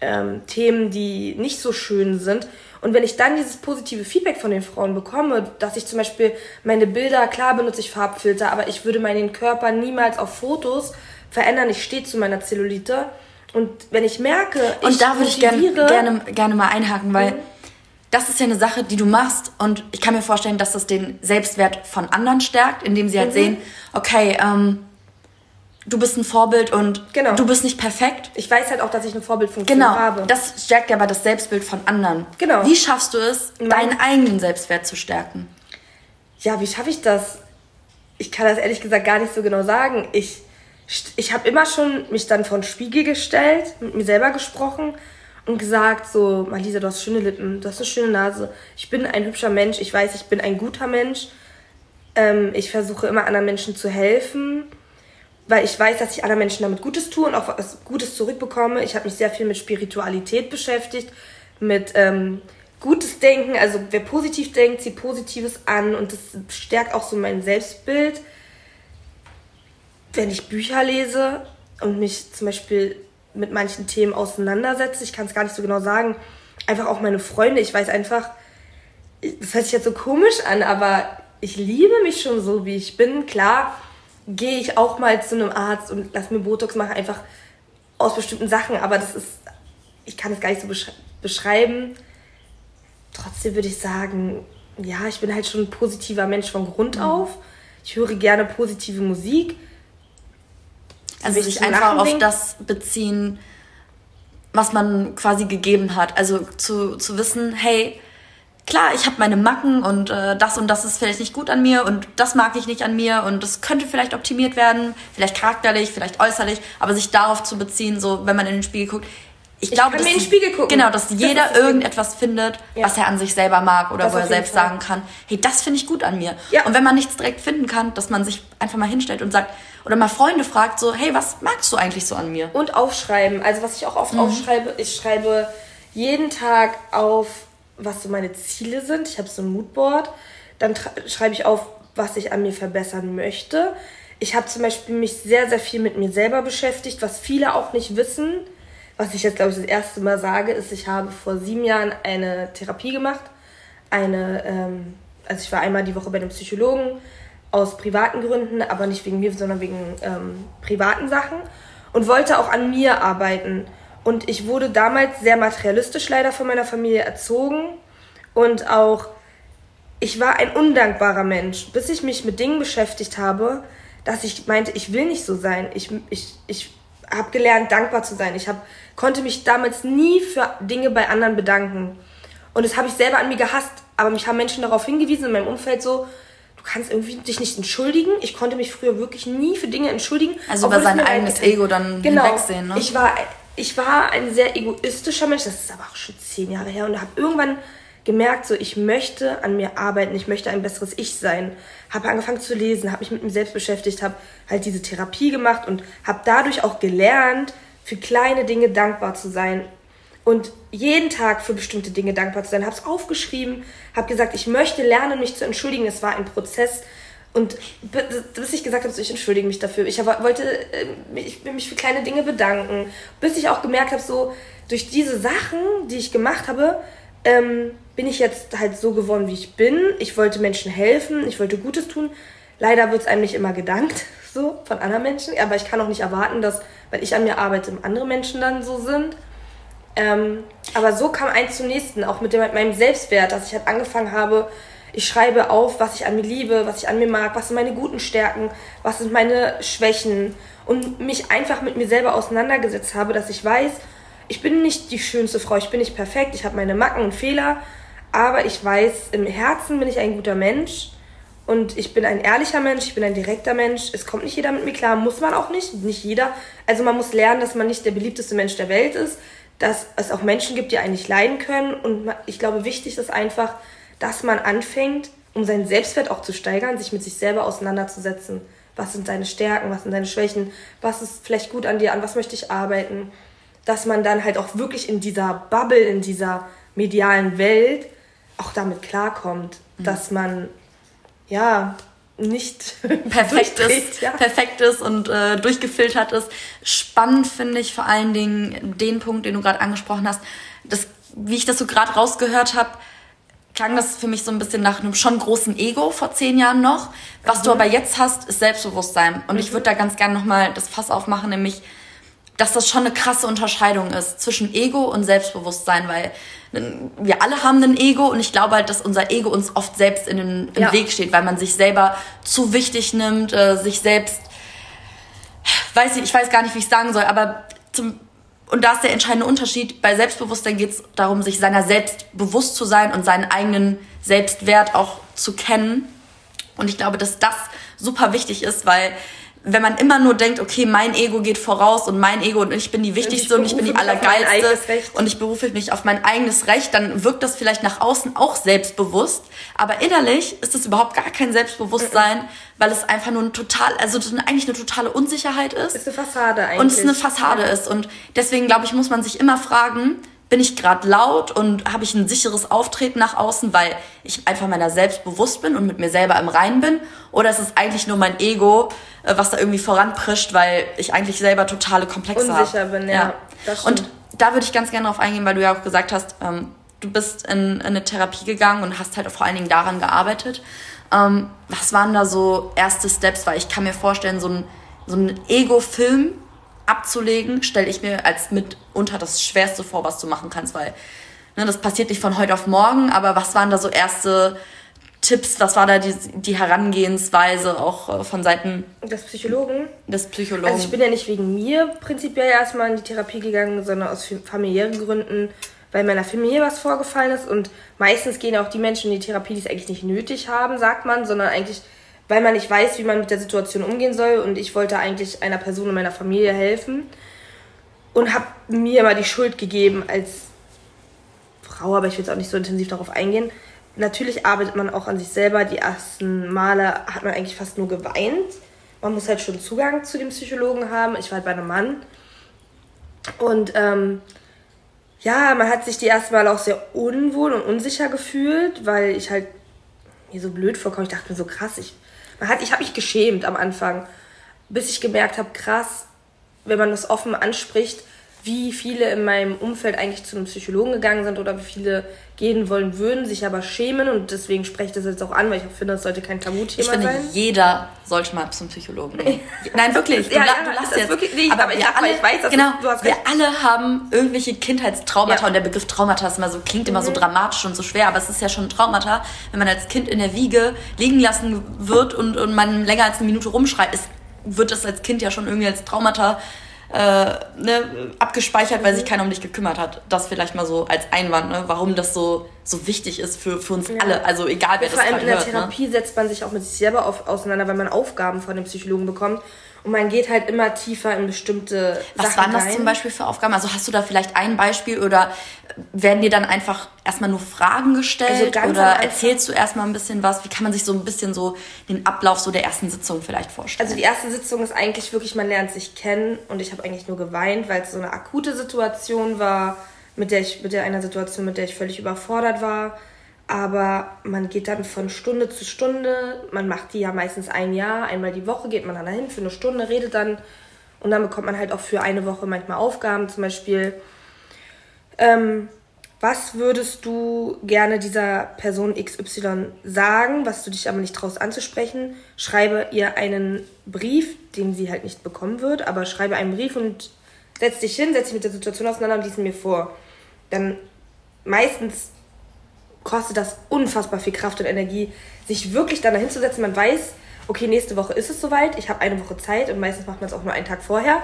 ähm, Themen, die nicht so schön sind. Und wenn ich dann dieses positive Feedback von den Frauen bekomme, dass ich zum Beispiel meine Bilder, klar benutze ich Farbfilter, aber ich würde meinen Körper niemals auf Fotos verändern. Ich stehe zu meiner Zellulite. Und wenn ich merke, ich Und da würde ich gerne, gerne, gerne mal einhaken, weil mhm. Das ist ja eine Sache, die du machst. Und ich kann mir vorstellen, dass das den Selbstwert von anderen stärkt, indem sie halt mhm. sehen, okay, ähm, du bist ein Vorbild und genau. du bist nicht perfekt. Ich weiß halt auch, dass ich eine Vorbildfunktion genau. habe. Genau, das stärkt ja aber das Selbstbild von anderen. Genau. Wie schaffst du es, Nein. deinen eigenen Selbstwert zu stärken? Ja, wie schaffe ich das? Ich kann das ehrlich gesagt gar nicht so genau sagen. Ich, ich habe immer schon mich dann vor den Spiegel gestellt, mit mir selber gesprochen und gesagt so, Malisa, du hast schöne Lippen, du hast eine schöne Nase. Ich bin ein hübscher Mensch, ich weiß, ich bin ein guter Mensch. Ähm, ich versuche immer anderen Menschen zu helfen weil ich weiß, dass ich anderen Menschen damit Gutes tue und auch was Gutes zurückbekomme. Ich habe mich sehr viel mit Spiritualität beschäftigt, mit ähm, gutes Denken. Also wer positiv denkt, zieht Positives an und das stärkt auch so mein Selbstbild. Wenn ich Bücher lese und mich zum Beispiel mit manchen Themen auseinandersetze, ich kann es gar nicht so genau sagen, einfach auch meine Freunde, ich weiß einfach, das hört sich jetzt so komisch an, aber ich liebe mich schon so, wie ich bin. Klar, gehe ich auch mal zu einem Arzt und lass mir Botox machen, einfach aus bestimmten Sachen. Aber das ist, ich kann es gar nicht so beschreiben. Trotzdem würde ich sagen, ja, ich bin halt schon ein positiver Mensch von Grund mhm. auf. Ich höre gerne positive Musik. Also sich einfach auf das beziehen, was man quasi gegeben hat. Also zu, zu wissen, hey, klar, ich habe meine Macken und äh, das und das ist vielleicht nicht gut an mir und das mag ich nicht an mir und das könnte vielleicht optimiert werden, vielleicht charakterlich, vielleicht äußerlich, aber sich darauf zu beziehen, so wenn man in den Spiegel guckt. Ich, glaube, dass, in den Spiegel gucken. Genau, dass das jeder irgendetwas findet, ja. was er an sich selber mag oder das wo er selbst Fall. sagen kann, hey, das finde ich gut an mir. Ja. Und wenn man nichts direkt finden kann, dass man sich einfach mal hinstellt und sagt oder mal Freunde fragt so, hey, was magst du eigentlich so an mir? Und aufschreiben. Also was ich auch oft mhm. aufschreibe, ich schreibe jeden Tag auf was so meine Ziele sind. Ich habe so ein Moodboard. Dann schreibe ich auf, was ich an mir verbessern möchte. Ich habe zum Beispiel mich sehr, sehr viel mit mir selber beschäftigt, was viele auch nicht wissen. Was ich jetzt, glaube ich, das erste Mal sage, ist, ich habe vor sieben Jahren eine Therapie gemacht. Eine, ähm, also ich war einmal die Woche bei einem Psychologen aus privaten Gründen, aber nicht wegen mir, sondern wegen ähm, privaten Sachen und wollte auch an mir arbeiten. Und ich wurde damals sehr materialistisch leider von meiner Familie erzogen und auch ich war ein undankbarer Mensch, bis ich mich mit Dingen beschäftigt habe, dass ich meinte, ich will nicht so sein. Ich, ich, ich habe gelernt, dankbar zu sein. Ich hab, konnte mich damals nie für Dinge bei anderen bedanken. Und das habe ich selber an mir gehasst. Aber mich haben Menschen darauf hingewiesen in meinem Umfeld so, du kannst irgendwie dich nicht entschuldigen. Ich konnte mich früher wirklich nie für Dinge entschuldigen. Also über sein eigenes Ego dann genau, hinwegsehen, ne? Ich war ich war ein sehr egoistischer Mensch, das ist aber auch schon zehn Jahre her und habe irgendwann gemerkt, so ich möchte an mir arbeiten, ich möchte ein besseres Ich sein. Habe angefangen zu lesen, habe mich mit mir selbst beschäftigt, habe halt diese Therapie gemacht und habe dadurch auch gelernt, für kleine Dinge dankbar zu sein und jeden Tag für bestimmte Dinge dankbar zu sein. Habe es aufgeschrieben, habe gesagt, ich möchte lernen, mich zu entschuldigen. Es war ein Prozess, und bis ich gesagt habe, ich entschuldige mich dafür. Ich wollte äh, mich, mich für kleine Dinge bedanken. Bis ich auch gemerkt habe, so durch diese Sachen, die ich gemacht habe, ähm, bin ich jetzt halt so geworden, wie ich bin. Ich wollte Menschen helfen, ich wollte Gutes tun. Leider wird es einem nicht immer gedankt, so von anderen Menschen. Aber ich kann auch nicht erwarten, dass, weil ich an mir arbeite, andere Menschen dann so sind. Ähm, aber so kam eins zum nächsten, auch mit, dem, mit meinem Selbstwert, dass ich halt angefangen habe, ich schreibe auf, was ich an mir liebe, was ich an mir mag, was sind meine guten Stärken, was sind meine Schwächen und mich einfach mit mir selber auseinandergesetzt habe, dass ich weiß, ich bin nicht die schönste Frau, ich bin nicht perfekt, ich habe meine Macken und Fehler, aber ich weiß, im Herzen bin ich ein guter Mensch und ich bin ein ehrlicher Mensch, ich bin ein direkter Mensch. Es kommt nicht jeder mit mir klar, muss man auch nicht, nicht jeder. Also man muss lernen, dass man nicht der beliebteste Mensch der Welt ist, dass es auch Menschen gibt, die einen nicht leiden können und ich glaube, wichtig ist einfach, dass man anfängt, um seinen Selbstwert auch zu steigern, sich mit sich selber auseinanderzusetzen. Was sind deine Stärken, was sind deine Schwächen, was ist vielleicht gut an dir, an was möchte ich arbeiten. dass man dann halt auch wirklich in dieser Bubble, in dieser medialen Welt auch damit klarkommt, mhm. dass man ja nicht perfekt ist, ja. perfekt ist und äh, durchgefiltert ist. Spannend finde ich vor allen Dingen den Punkt, den du gerade angesprochen hast. Das, wie ich das so gerade rausgehört habe, klang das für mich so ein bisschen nach einem schon großen Ego vor zehn Jahren noch. Was mhm. du aber jetzt hast, ist Selbstbewusstsein. Und mhm. ich würde da ganz gerne nochmal das Fass aufmachen, nämlich, dass das schon eine krasse Unterscheidung ist zwischen Ego und Selbstbewusstsein, weil wir alle haben ein Ego und ich glaube halt, dass unser Ego uns oft selbst in den im ja. Weg steht, weil man sich selber zu wichtig nimmt, äh, sich selbst, weiß ich, ich weiß gar nicht, wie ich sagen soll, aber zum, und da ist der entscheidende Unterschied. Bei Selbstbewusstsein geht es darum, sich seiner selbst bewusst zu sein und seinen eigenen Selbstwert auch zu kennen. Und ich glaube, dass das super wichtig ist, weil wenn man immer nur denkt, okay, mein Ego geht voraus und mein Ego und ich bin die wichtigste und ich, bin die allergeilste und ich berufe mich auf mein eigenes Recht, dann wirkt das vielleicht nach außen auch selbstbewusst, aber innerlich ist es überhaupt gar kein Selbstbewusstsein, weil es einfach nur ein total, also eigentlich eine totale Unsicherheit ist. Ist eine Fassade eigentlich. Und es eine Fassade ja. ist und deswegen glaube ich, muss man sich immer fragen, bin ich gerade laut und habe ich ein sicheres Auftreten nach außen, weil ich einfach meiner selbst bewusst bin und mit mir selber im Reinen bin? Oder ist es eigentlich nur mein Ego, äh, was da irgendwie voranprischt, weil ich eigentlich selber totale Komplexe habe? Unsicher hab. bin, ja. ja. Und da würde ich ganz gerne drauf eingehen, weil du ja auch gesagt hast, ähm, du bist in, in, eine Therapie gegangen und hast halt vor allen Dingen daran gearbeitet. Ähm, was waren da so erste Steps? Weil ich kann mir vorstellen, so ein, so ein Ego-Film abzulegen, stelle ich mir als mitunter das Schwerste vor, was du machen kannst, weil ne, das passiert nicht von heute auf morgen, aber was waren da so erste Tipps, was war da die, die Herangehensweise auch äh, von Seiten des Psychologen? Des Psychologen. Also ich bin ja nicht wegen mir prinzipiell erstmal in die Therapie gegangen, sondern aus familiären Gründen, weil meiner Familie was vorgefallen ist und meistens gehen auch die Menschen in die Therapie, die es eigentlich nicht nötig haben, sagt man, sondern eigentlich weil man nicht weiß, wie man mit der Situation umgehen soll. Und ich wollte eigentlich einer Person in meiner Familie helfen und habe mir immer die Schuld gegeben als Frau, aber ich will jetzt auch nicht so intensiv darauf eingehen. Natürlich arbeitet man auch an sich selber. Die ersten Male hat man eigentlich fast nur geweint. Man muss halt schon Zugang zu dem Psychologen haben. Ich war halt bei einem Mann. Und ähm, ja, man hat sich die ersten Mal auch sehr unwohl und unsicher gefühlt, weil ich halt mir so blöd vorkomme. Ich dachte mir so krass, ich hat, ich habe mich geschämt am Anfang, bis ich gemerkt habe, krass, wenn man das offen anspricht, wie viele in meinem Umfeld eigentlich zu einem Psychologen gegangen sind oder wie viele gehen wollen würden, sich aber schämen und deswegen spreche ich das jetzt auch an, weil ich auch finde, das sollte kein Tabuthema sein. Ich finde, jeder sollte mal zum Psychologen gehen. Nein, wirklich. Du, ja, ja, du lachst jetzt. Wirklich nicht, aber, aber wir alle, ich weiß, dass genau, du hast recht. wir alle haben irgendwelche Kindheitstraumata ja. und der Begriff Traumata ist immer so, klingt immer mhm. so dramatisch und so schwer, aber es ist ja schon ein Traumata, wenn man als Kind in der Wiege liegen lassen wird und, und man länger als eine Minute rumschreit, ist, wird das als Kind ja schon irgendwie als Traumata äh, ne, abgespeichert, weil sich keiner um dich gekümmert hat. Das vielleicht mal so als Einwand, ne, warum das so, so wichtig ist für, für uns ja. alle. Also egal, wer ja, das Vor allem in der hört, ne? Therapie ne? setzt man sich auch mit sich selber auf, auseinander, weil man Aufgaben von dem Psychologen bekommt. Und man geht halt immer tiefer in bestimmte Was Sachen waren das rein. zum Beispiel für Aufgaben? Also hast du da vielleicht ein Beispiel oder werden dir dann einfach erstmal nur Fragen gestellt also oder erzählst du erstmal ein bisschen was? Wie kann man sich so ein bisschen so den Ablauf so der ersten Sitzung vielleicht vorstellen? Also die erste Sitzung ist eigentlich wirklich, man lernt sich kennen und ich habe eigentlich nur geweint, weil es so eine akute Situation war, mit der ich, mit der einer Situation, mit der ich völlig überfordert war aber man geht dann von Stunde zu Stunde. Man macht die ja meistens ein Jahr. Einmal die Woche geht man dann dahin für eine Stunde, redet dann. Und dann bekommt man halt auch für eine Woche manchmal Aufgaben. Zum Beispiel, ähm, was würdest du gerne dieser Person XY sagen, was du dich aber nicht traust anzusprechen? Schreibe ihr einen Brief, den sie halt nicht bekommen wird, aber schreibe einen Brief und setz dich hin, setz dich mit der Situation auseinander und lies ihn mir vor. Dann meistens kostet das unfassbar viel Kraft und Energie, sich wirklich dann dahin zu setzen. Man weiß, okay, nächste Woche ist es soweit, ich habe eine Woche Zeit und meistens macht man es auch nur einen Tag vorher.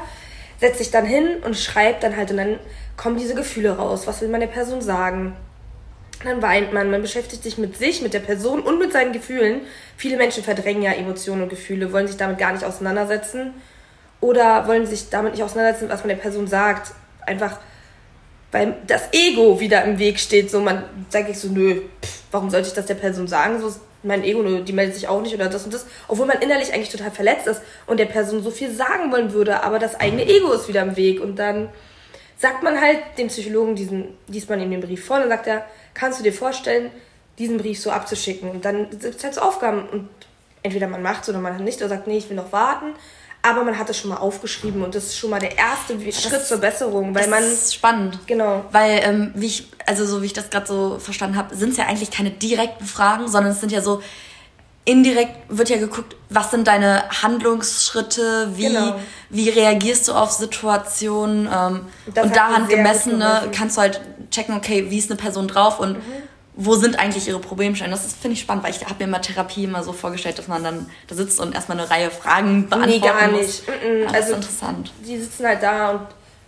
Setzt sich dann hin und schreibt dann halt und dann kommen diese Gefühle raus. Was will man der Person sagen? Dann weint man, man beschäftigt sich mit sich, mit der Person und mit seinen Gefühlen. Viele Menschen verdrängen ja Emotionen und Gefühle, wollen sich damit gar nicht auseinandersetzen oder wollen sich damit nicht auseinandersetzen, was man der Person sagt. Einfach weil das Ego wieder im Weg steht. So, man sage ich so, nö, pff, warum sollte ich das der Person sagen? So ist mein Ego, nö, die meldet sich auch nicht oder das und das. Obwohl man innerlich eigentlich total verletzt ist und der Person so viel sagen wollen würde, aber das eigene Ego ist wieder im Weg. Und dann sagt man halt dem Psychologen diesen, liest man ihm den Brief vor und sagt er, kannst du dir vorstellen, diesen Brief so abzuschicken? Und dann gibt es halt so Aufgaben und entweder man macht es oder man nicht oder sagt, nee, ich will noch warten. Aber man hat es schon mal aufgeschrieben und das ist schon mal der erste das Schritt zur Besserung, weil man. Das ist spannend. Genau. Weil, ähm, wie ich, also so wie ich das gerade so verstanden habe, sind es ja eigentlich keine direkten Fragen, sondern es sind ja so indirekt wird ja geguckt, was sind deine Handlungsschritte, wie, genau. wie reagierst du auf Situationen ähm, und daran gemessen ne, kannst du halt checken, okay, wie ist eine Person drauf und mhm. Wo sind eigentlich ihre Problemstellen. Das finde ich spannend, weil ich habe mir immer Therapie immer so vorgestellt, dass man dann da sitzt und erstmal eine Reihe Fragen beantworten nee, gar nicht. Muss. Mhm. Ja, also, ist interessant. Die sitzen halt da und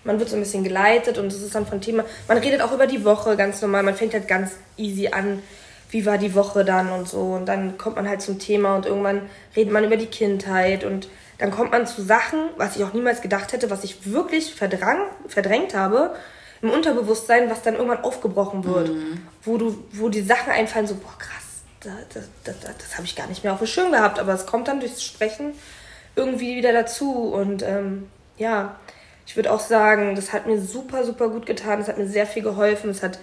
man wird so ein bisschen geleitet und es ist dann von Thema, man redet auch über die Woche ganz normal, man fängt halt ganz easy an wie war die Woche dann und so. Und dann kommt man halt zum Thema und irgendwann redet man über die Kindheit und dann kommt man zu Sachen, was ich auch niemals gedacht hätte, was ich wirklich verdrängt habe im Unterbewusstsein, was dann irgendwann aufgebrochen wird. Mhm. Wo, du, wo die Sachen einfallen, so, boah, krass, das, das, das, das habe ich gar nicht mehr auf dem Schirm gehabt, aber es kommt dann durchs Sprechen irgendwie wieder dazu. Und ähm, ja, ich würde auch sagen, das hat mir super, super gut getan. Es hat mir sehr viel geholfen. Es hat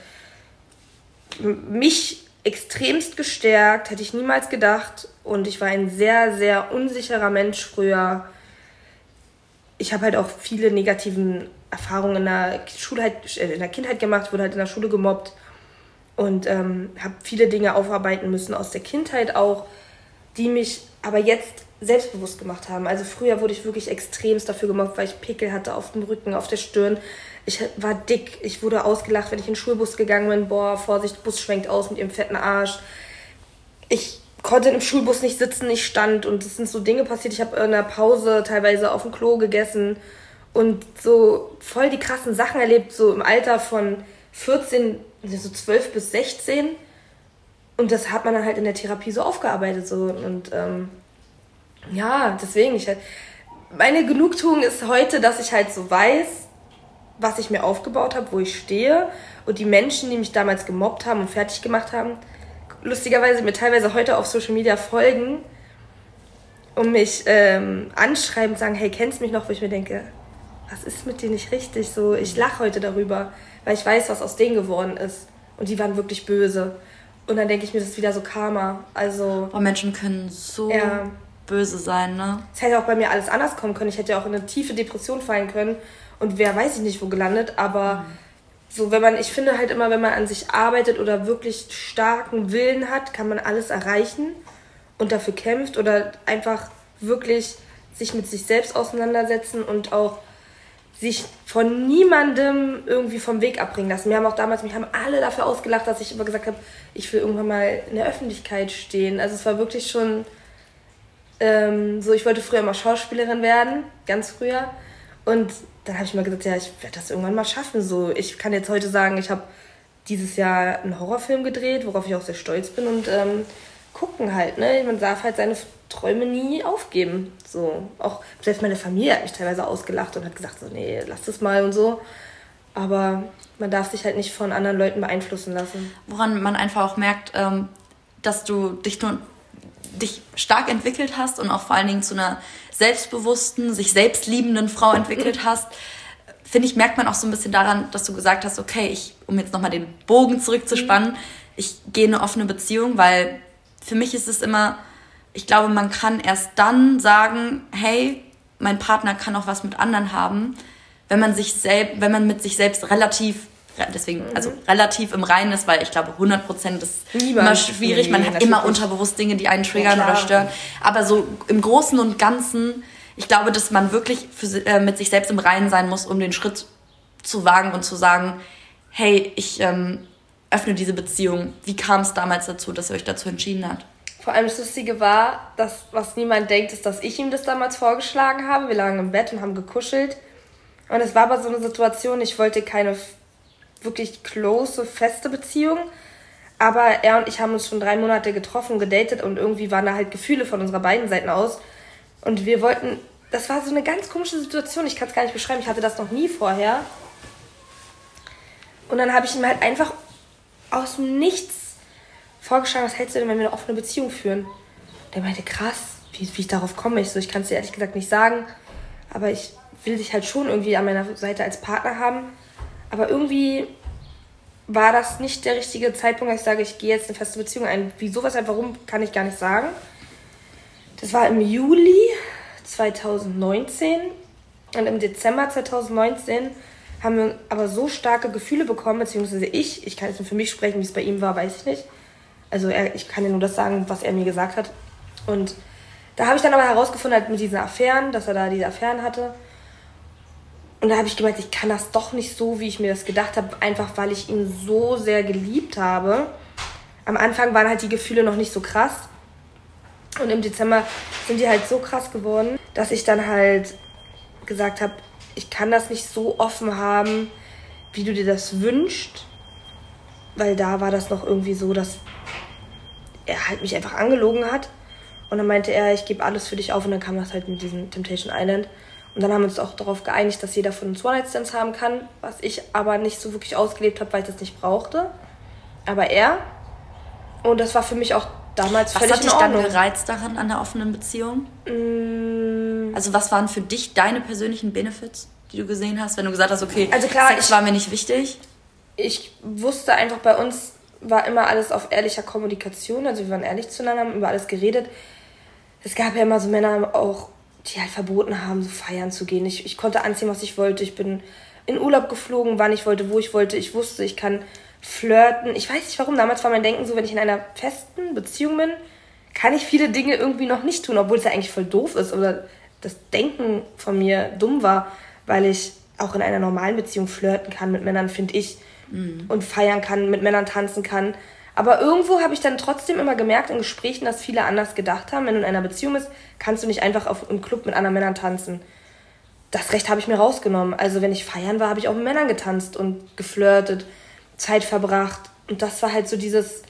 mich extremst gestärkt, hätte ich niemals gedacht. Und ich war ein sehr, sehr unsicherer Mensch früher. Ich habe halt auch viele negativen Erfahrungen in der, Schulheit, äh, in der Kindheit gemacht, wurde halt in der Schule gemobbt und ähm, habe viele Dinge aufarbeiten müssen aus der Kindheit auch, die mich aber jetzt selbstbewusst gemacht haben. Also früher wurde ich wirklich extremst dafür gemobbt, weil ich Pickel hatte auf dem Rücken, auf der Stirn. Ich war dick. Ich wurde ausgelacht, wenn ich in den Schulbus gegangen bin. Boah, Vorsicht, Bus schwenkt aus mit ihrem fetten Arsch. Ich konnte im Schulbus nicht sitzen, ich stand und es sind so Dinge passiert. Ich habe in der Pause teilweise auf dem Klo gegessen und so voll die krassen Sachen erlebt, so im Alter von 14, so 12 bis 16. Und das hat man dann halt in der Therapie so aufgearbeitet. So. Und ähm, ja, deswegen, ich halt, meine Genugtuung ist heute, dass ich halt so weiß, was ich mir aufgebaut habe, wo ich stehe und die Menschen, die mich damals gemobbt haben und fertig gemacht haben, lustigerweise mir teilweise heute auf Social Media folgen und mich ähm, anschreiben und sagen, hey, kennst du mich noch? Wo ich mir denke, was ist mit dir nicht richtig? So, ich lache heute darüber, weil ich weiß, was aus denen geworden ist. Und die waren wirklich böse. Und dann denke ich mir, das ist wieder so Karma. Also. Oh, Menschen können so ja. böse sein, ne? Es hätte auch bei mir alles anders kommen können. Ich hätte ja auch in eine tiefe Depression fallen können und wer weiß ich nicht wo gelandet, aber mhm. so wenn man, ich finde halt immer, wenn man an sich arbeitet oder wirklich starken Willen hat, kann man alles erreichen und dafür kämpft oder einfach wirklich sich mit sich selbst auseinandersetzen und auch sich von niemandem irgendwie vom Weg abbringen lassen. Wir haben auch damals, mich haben alle dafür ausgelacht, dass ich immer gesagt habe, ich will irgendwann mal in der Öffentlichkeit stehen. Also es war wirklich schon ähm, so, ich wollte früher mal Schauspielerin werden, ganz früher. Und dann habe ich mir gesagt, ja, ich werde das irgendwann mal schaffen. So, ich kann jetzt heute sagen, ich habe dieses Jahr einen Horrorfilm gedreht, worauf ich auch sehr stolz bin und ähm, gucken halt, ne? Man darf halt seine Träume nie aufgeben. So, auch selbst meine Familie hat mich teilweise ausgelacht und hat gesagt, so, nee, lass das mal und so. Aber man darf sich halt nicht von anderen Leuten beeinflussen lassen. Woran man einfach auch merkt, ähm, dass du dich nur dich stark entwickelt hast und auch vor allen Dingen zu einer selbstbewussten, sich selbst liebenden Frau entwickelt hast, finde ich, merkt man auch so ein bisschen daran, dass du gesagt hast, okay, ich, um jetzt nochmal den Bogen zurückzuspannen, mhm. ich gehe in eine offene Beziehung, weil für mich ist es immer, ich glaube, man kann erst dann sagen, hey, mein Partner kann auch was mit anderen haben, wenn man sich selbst, wenn man mit sich selbst relativ deswegen, mhm. also relativ im Reinen ist, weil ich glaube, 100 Prozent ist Niemand. immer schwierig. Man hat immer unterbewusst Dinge, die einen triggern ja, oder stören. Aber so im Großen und Ganzen, ich glaube, dass man wirklich für, äh, mit sich selbst im Reinen sein muss, um den Schritt zu wagen und zu sagen, hey, ich ähm, öffne diese Beziehung. Wie kam es damals dazu, dass ihr euch dazu entschieden habt? Vor allem das Lustige war, dass was niemand denkt, ist, dass ich ihm das damals vorgeschlagen habe. Wir lagen im Bett und haben gekuschelt. Und es war aber so eine Situation, ich wollte keine wirklich close, feste Beziehung. Aber er und ich haben uns schon drei Monate getroffen, gedatet und irgendwie waren da halt Gefühle von unserer beiden Seiten aus. Und wir wollten, das war so eine ganz komische Situation, ich kann es gar nicht beschreiben, ich hatte das noch nie vorher. Und dann habe ich ihm halt einfach aus dem Nichts vorgeschlagen, was hältst du denn, wenn wir eine offene Beziehung führen? Der meinte, krass, wie, wie ich darauf komme. Ich so, ich kann es dir ehrlich gesagt nicht sagen, aber ich will dich halt schon irgendwie an meiner Seite als Partner haben. Aber irgendwie war das nicht der richtige Zeitpunkt, als ich sage, ich gehe jetzt eine feste Beziehung ein. Wieso, weshalb, warum, kann ich gar nicht sagen. Das war im Juli 2019 und im Dezember 2019 haben wir aber so starke Gefühle bekommen, beziehungsweise ich, ich kann jetzt nur für mich sprechen, wie es bei ihm war, weiß ich nicht. Also er, ich kann ja nur das sagen, was er mir gesagt hat. Und da habe ich dann aber herausgefunden, halt mit diesen Affären, dass er da diese Affären hatte. Und da habe ich gemeint, ich kann das doch nicht so, wie ich mir das gedacht habe, einfach weil ich ihn so sehr geliebt habe. Am Anfang waren halt die Gefühle noch nicht so krass. Und im Dezember sind die halt so krass geworden, dass ich dann halt gesagt habe, ich kann das nicht so offen haben, wie du dir das wünschst. Weil da war das noch irgendwie so, dass er halt mich einfach angelogen hat. Und dann meinte er, ich gebe alles für dich auf. Und dann kam das halt mit diesem Temptation Island. Und dann haben wir uns auch darauf geeinigt, dass jeder von uns One-Night-Stands haben kann, was ich aber nicht so wirklich ausgelebt habe, weil ich das nicht brauchte. Aber er. Und das war für mich auch damals was völlig hat dich dann gereizt daran an der offenen Beziehung? Mm. Also was waren für dich deine persönlichen Benefits, die du gesehen hast, wenn du gesagt hast, okay, also klar, Sex ich, war mir nicht wichtig? Ich wusste einfach, bei uns war immer alles auf ehrlicher Kommunikation. Also wir waren ehrlich zueinander, haben über alles geredet. Es gab ja immer so Männer auch, die halt verboten haben, so feiern zu gehen. Ich, ich konnte anziehen, was ich wollte. Ich bin in Urlaub geflogen, wann ich wollte, wo ich wollte. Ich wusste, ich kann flirten. Ich weiß nicht warum. Damals war mein Denken so, wenn ich in einer festen Beziehung bin, kann ich viele Dinge irgendwie noch nicht tun, obwohl es ja eigentlich voll doof ist oder das Denken von mir dumm war, weil ich auch in einer normalen Beziehung flirten kann mit Männern, finde ich, mhm. und feiern kann, mit Männern tanzen kann. Aber irgendwo habe ich dann trotzdem immer gemerkt in Gesprächen, dass viele anders gedacht haben. Wenn du in einer Beziehung bist, kannst du nicht einfach auf einem Club mit anderen Männern tanzen. Das Recht habe ich mir rausgenommen. Also wenn ich feiern war, habe ich auch mit Männern getanzt und geflirtet, Zeit verbracht. Und das war halt so dieses,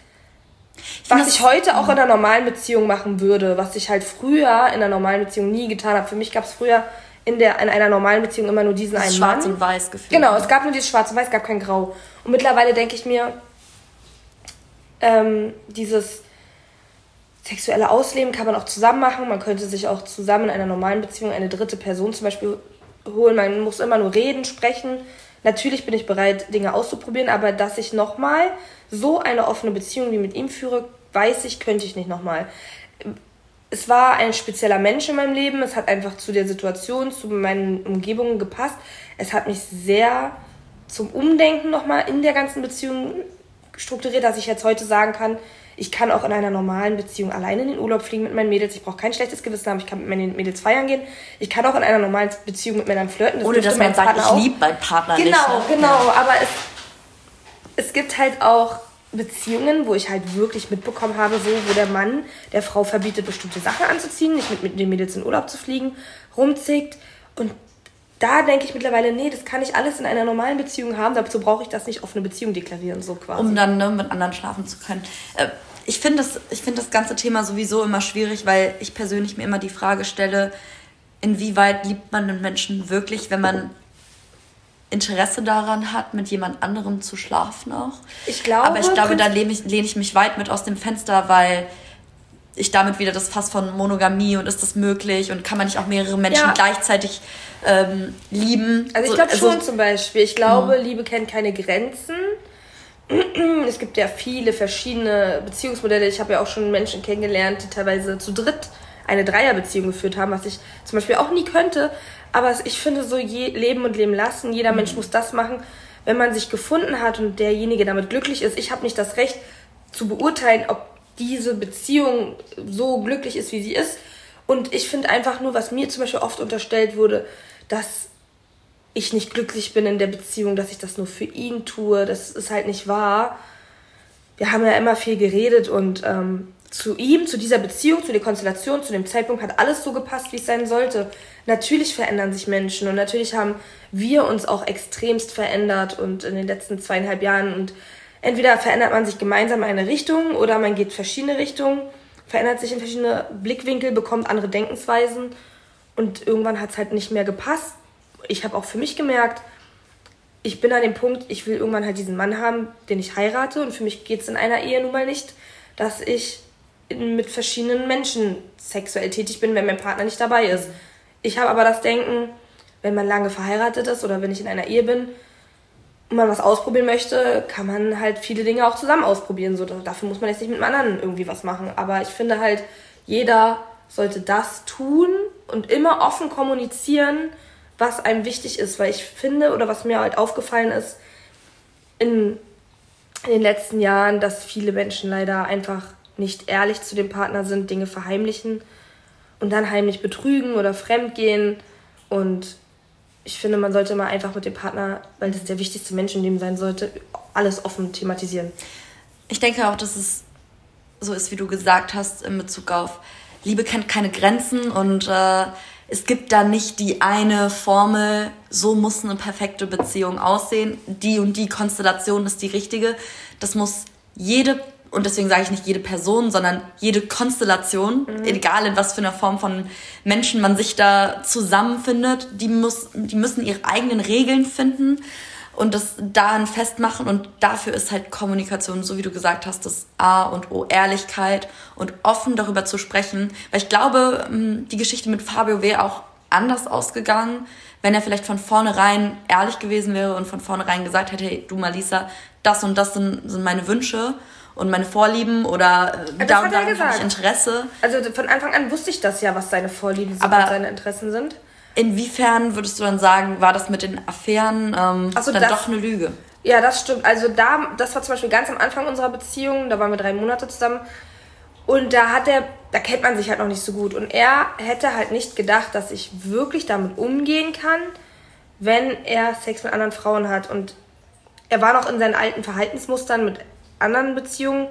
was ich heute auch in einer normalen Beziehung machen würde, was ich halt früher in einer normalen Beziehung nie getan habe. Für mich gab es früher in, der, in einer normalen Beziehung immer nur diesen das einen Schwarz Mann. und Weiß Gefühl. Genau, es gab nur dieses Schwarz und Weiß, es gab kein Grau. Und mittlerweile denke ich mir, ähm, dieses sexuelle Ausleben kann man auch zusammen machen. Man könnte sich auch zusammen in einer normalen Beziehung eine dritte Person zum Beispiel holen. Man muss immer nur reden, sprechen. Natürlich bin ich bereit, Dinge auszuprobieren, aber dass ich nochmal so eine offene Beziehung wie mit ihm führe, weiß ich, könnte ich nicht nochmal. Es war ein spezieller Mensch in meinem Leben. Es hat einfach zu der Situation, zu meinen Umgebungen gepasst. Es hat mich sehr zum Umdenken nochmal in der ganzen Beziehung strukturiert, dass ich jetzt heute sagen kann, ich kann auch in einer normalen Beziehung alleine in den Urlaub fliegen mit meinen Mädels. Ich brauche kein schlechtes Gewissen haben. Ich kann mit meinen Mädels feiern gehen. Ich kann auch in einer normalen Beziehung mit Männern flirten. Das Ohne dass man sagt, ich liebe meinen Partner genau, nicht. Genau, genau. Aber es, es gibt halt auch Beziehungen, wo ich halt wirklich mitbekommen habe, so, wo der Mann der Frau verbietet, bestimmte Sachen anzuziehen, nicht mit, mit den Mädels in Urlaub zu fliegen, rumzickt. Und da denke ich mittlerweile, nee, das kann ich alles in einer normalen Beziehung haben, dazu brauche ich das nicht auf eine Beziehung deklarieren, so quasi. Um dann ne, mit anderen schlafen zu können. Äh, ich finde das, find das ganze Thema sowieso immer schwierig, weil ich persönlich mir immer die Frage stelle, inwieweit liebt man den Menschen wirklich, wenn man Interesse daran hat, mit jemand anderem zu schlafen auch. Ich glaube. Aber ich glaube, da lehne ich, lehne ich mich weit mit aus dem Fenster, weil ich damit wieder das Fass von Monogamie und ist das möglich und kann man nicht auch mehrere Menschen ja. gleichzeitig ähm, lieben? Also ich glaube so, also, schon zum Beispiel. Ich glaube, mh. Liebe kennt keine Grenzen. Es gibt ja viele verschiedene Beziehungsmodelle. Ich habe ja auch schon Menschen kennengelernt, die teilweise zu dritt eine Dreierbeziehung geführt haben, was ich zum Beispiel auch nie könnte. Aber ich finde so je, Leben und Leben lassen. Jeder Mensch mhm. muss das machen, wenn man sich gefunden hat und derjenige damit glücklich ist. Ich habe nicht das Recht zu beurteilen, ob diese Beziehung so glücklich ist, wie sie ist. Und ich finde einfach nur, was mir zum Beispiel oft unterstellt wurde, dass ich nicht glücklich bin in der Beziehung, dass ich das nur für ihn tue. Das ist halt nicht wahr. Wir haben ja immer viel geredet und ähm, zu ihm, zu dieser Beziehung, zu der Konstellation, zu dem Zeitpunkt hat alles so gepasst, wie es sein sollte. Natürlich verändern sich Menschen und natürlich haben wir uns auch extremst verändert und in den letzten zweieinhalb Jahren und entweder verändert man sich gemeinsam in eine Richtung oder man geht verschiedene Richtungen, verändert sich in verschiedene Blickwinkel, bekommt andere Denkensweisen und irgendwann hat es halt nicht mehr gepasst. Ich habe auch für mich gemerkt, ich bin an dem Punkt, ich will irgendwann halt diesen Mann haben, den ich heirate und für mich geht es in einer Ehe nun mal nicht, dass ich mit verschiedenen Menschen sexuell tätig bin, wenn mein Partner nicht dabei ist. Ich habe aber das Denken, wenn man lange verheiratet ist oder wenn ich in einer Ehe bin, man was ausprobieren möchte, kann man halt viele Dinge auch zusammen ausprobieren. So, dafür muss man jetzt nicht mit einem anderen irgendwie was machen. Aber ich finde halt, jeder sollte das tun und immer offen kommunizieren, was einem wichtig ist. Weil ich finde, oder was mir halt aufgefallen ist, in, in den letzten Jahren, dass viele Menschen leider einfach nicht ehrlich zu dem Partner sind, Dinge verheimlichen und dann heimlich betrügen oder fremdgehen. Und ich finde, man sollte mal einfach mit dem Partner, weil das der wichtigste Mensch in dem sein sollte, alles offen thematisieren. Ich denke auch, dass es so ist, wie du gesagt hast, in Bezug auf Liebe kennt keine Grenzen und äh, es gibt da nicht die eine Formel, so muss eine perfekte Beziehung aussehen, die und die Konstellation ist die richtige. Das muss jede und deswegen sage ich nicht jede Person, sondern jede Konstellation, mhm. egal in was für einer Form von Menschen man sich da zusammenfindet, die, muss, die müssen ihre eigenen Regeln finden und das daran festmachen. Und dafür ist halt Kommunikation, so wie du gesagt hast, das A und O, Ehrlichkeit und offen darüber zu sprechen. Weil ich glaube, ähm, die Geschichte mit Fabio wäre auch anders ausgegangen, wenn er vielleicht von vornherein ehrlich gewesen wäre und von vornherein gesagt hätte, hey, du Malisa, das und das sind, sind meine Wünsche und meine Vorlieben oder äh, das da und da habe ich Interesse. Also von Anfang an wusste ich das ja, was seine Vorlieben sind Aber und seine Interessen sind. Inwiefern würdest du dann sagen, war das mit den Affären ähm, so, dann das, doch eine Lüge? Ja, das stimmt. Also da, das war zum Beispiel ganz am Anfang unserer Beziehung, da waren wir drei Monate zusammen. Und da hat er, da kennt man sich halt noch nicht so gut. Und er hätte halt nicht gedacht, dass ich wirklich damit umgehen kann, wenn er Sex mit anderen Frauen hat. Und er war noch in seinen alten Verhaltensmustern mit anderen Beziehungen,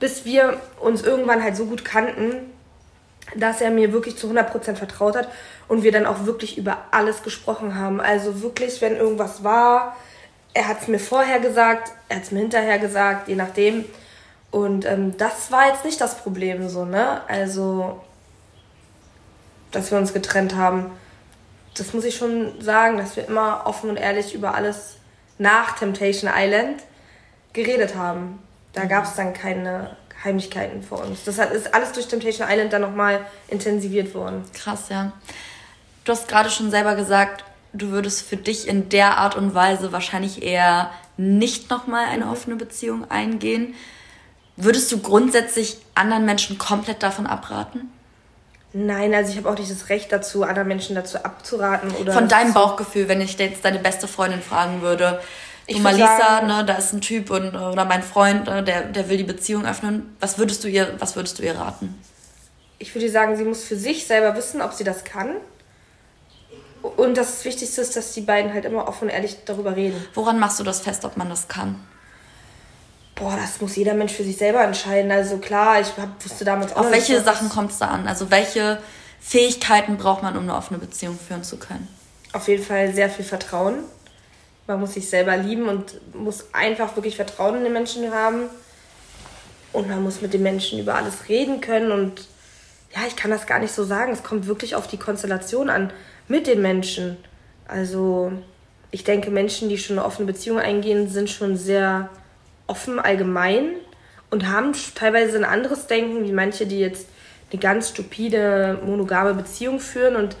bis wir uns irgendwann halt so gut kannten, dass er mir wirklich zu 100% vertraut hat und wir dann auch wirklich über alles gesprochen haben. Also wirklich, wenn irgendwas war, er hat es mir vorher gesagt, er hat es mir hinterher gesagt, je nachdem. Und ähm, das war jetzt nicht das Problem so, ne? Also, dass wir uns getrennt haben. Das muss ich schon sagen, dass wir immer offen und ehrlich über alles nach Temptation Island geredet haben. Da mhm. gab es dann keine Heimlichkeiten vor uns. Das ist alles durch Temptation Island dann nochmal intensiviert worden. Krass, ja. Du hast gerade schon selber gesagt, du würdest für dich in der Art und Weise wahrscheinlich eher nicht nochmal eine mhm. offene Beziehung eingehen. Würdest du grundsätzlich anderen Menschen komplett davon abraten? Nein, also ich habe auch nicht das Recht dazu, anderen Menschen dazu abzuraten oder. Von deinem Bauchgefühl, wenn ich jetzt deine beste Freundin fragen würde, ich du Malisa, ne, da ist ein Typ und oder mein Freund, ne, der, der will die Beziehung öffnen. Was würdest du ihr, was würdest du ihr raten? Ich würde sagen, sie muss für sich selber wissen, ob sie das kann. Und das Wichtigste ist, dass die beiden halt immer offen und ehrlich darüber reden. Woran machst du das fest, ob man das kann? Boah, das muss jeder Mensch für sich selber entscheiden. Also klar, ich hab, wusste damals auch Auf welche nicht, Sachen kommt es da an? Also welche Fähigkeiten braucht man, um eine offene Beziehung führen zu können? Auf jeden Fall sehr viel Vertrauen. Man muss sich selber lieben und muss einfach wirklich Vertrauen in den Menschen haben. Und man muss mit den Menschen über alles reden können. Und ja, ich kann das gar nicht so sagen. Es kommt wirklich auf die Konstellation an mit den Menschen. Also ich denke, Menschen, die schon eine offene Beziehung eingehen, sind schon sehr offen allgemein und haben teilweise ein anderes Denken, wie manche, die jetzt eine ganz stupide monogame Beziehung führen. Und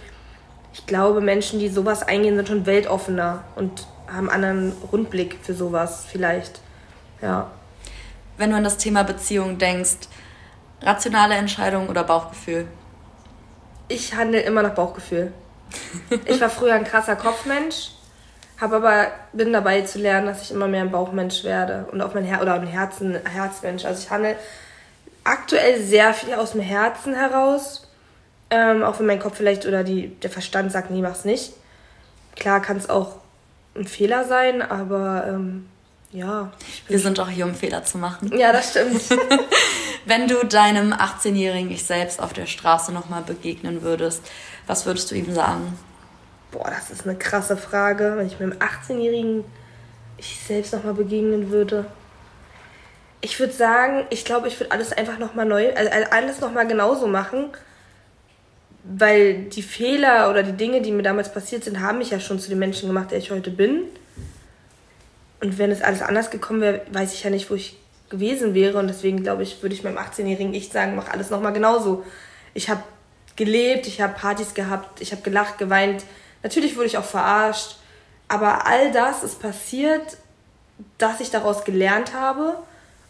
ich glaube, Menschen, die sowas eingehen, sind schon weltoffener und haben einen anderen Rundblick für sowas vielleicht. Ja. Wenn du an das Thema Beziehung denkst, rationale Entscheidung oder Bauchgefühl? Ich handle immer nach Bauchgefühl. Ich war früher ein krasser Kopfmensch, habe aber bin dabei zu lernen, dass ich immer mehr ein Bauchmensch werde und auch mein Her oder ein Herzen Herzmensch. Also ich handle aktuell sehr viel aus dem Herzen heraus, ähm, auch wenn mein Kopf vielleicht oder die, der Verstand sagt, nee, mach's nicht. Klar kann es auch ein Fehler sein, aber ähm, ja. Wir sind auch hier, um Fehler zu machen. Ja, das stimmt. Wenn du deinem 18-jährigen Ich selbst auf der Straße nochmal begegnen würdest, was würdest du ihm sagen? Boah, das ist eine krasse Frage. Wenn ich meinem 18-jährigen Ich selbst nochmal begegnen würde. Ich würde sagen, ich glaube, ich würde alles einfach nochmal neu, also alles nochmal genauso machen. Weil die Fehler oder die Dinge, die mir damals passiert sind, haben mich ja schon zu dem Menschen gemacht, der ich heute bin. Und wenn es alles anders gekommen wäre, weiß ich ja nicht, wo ich gewesen wäre. Und deswegen glaube ich, würde ich meinem 18-jährigen Ich sagen, mach alles nochmal genauso. Ich habe gelebt, ich habe Partys gehabt, ich habe gelacht, geweint. Natürlich wurde ich auch verarscht, aber all das ist passiert dass ich daraus gelernt habe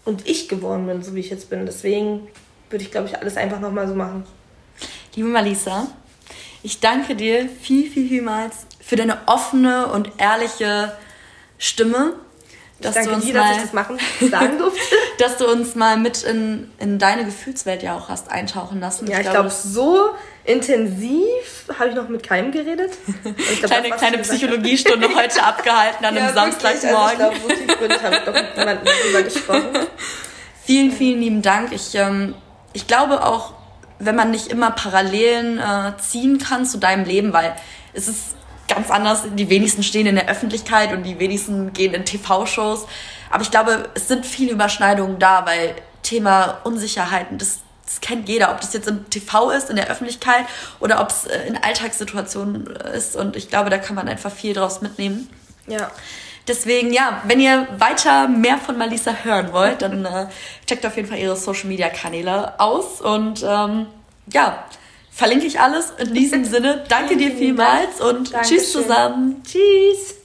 und ich geworden bin, so wie ich jetzt bin. Deswegen würde ich, glaube ich, alles einfach nochmal so machen. Liebe Malisa, ich danke dir viel, viel, vielmals für deine offene und ehrliche Stimme. Dass ich danke du uns dir, mal, dass ich das machen sagen durfte. dass du uns mal mit in, in deine Gefühlswelt ja auch hast eintauchen lassen. Ja, ich, ich glaube, glaub, so intensiv habe ich noch mit keinem geredet. Ich glaub, kleine kleine Psychologiestunde heute abgehalten an einem ja, Samstagmorgen. Also ich glaube, so habe ich doch mit niemandem darüber gesprochen. Vielen, vielen lieben Dank. Ich, ähm, ich glaube auch, wenn man nicht immer Parallelen äh, ziehen kann zu deinem Leben, weil es ist ganz anders. Die wenigsten stehen in der Öffentlichkeit und die wenigsten gehen in TV-Shows. Aber ich glaube, es sind viele Überschneidungen da, weil Thema Unsicherheiten, das, das kennt jeder, ob das jetzt im TV ist, in der Öffentlichkeit oder ob es äh, in Alltagssituationen äh, ist. Und ich glaube, da kann man einfach viel draus mitnehmen. Ja. Deswegen, ja, wenn ihr weiter mehr von Malisa hören wollt, dann äh, checkt auf jeden Fall ihre Social Media Kanäle aus und ähm, ja, verlinke ich alles. In diesem Sinne, danke dir vielmals und Dankeschön. tschüss zusammen. Tschüss.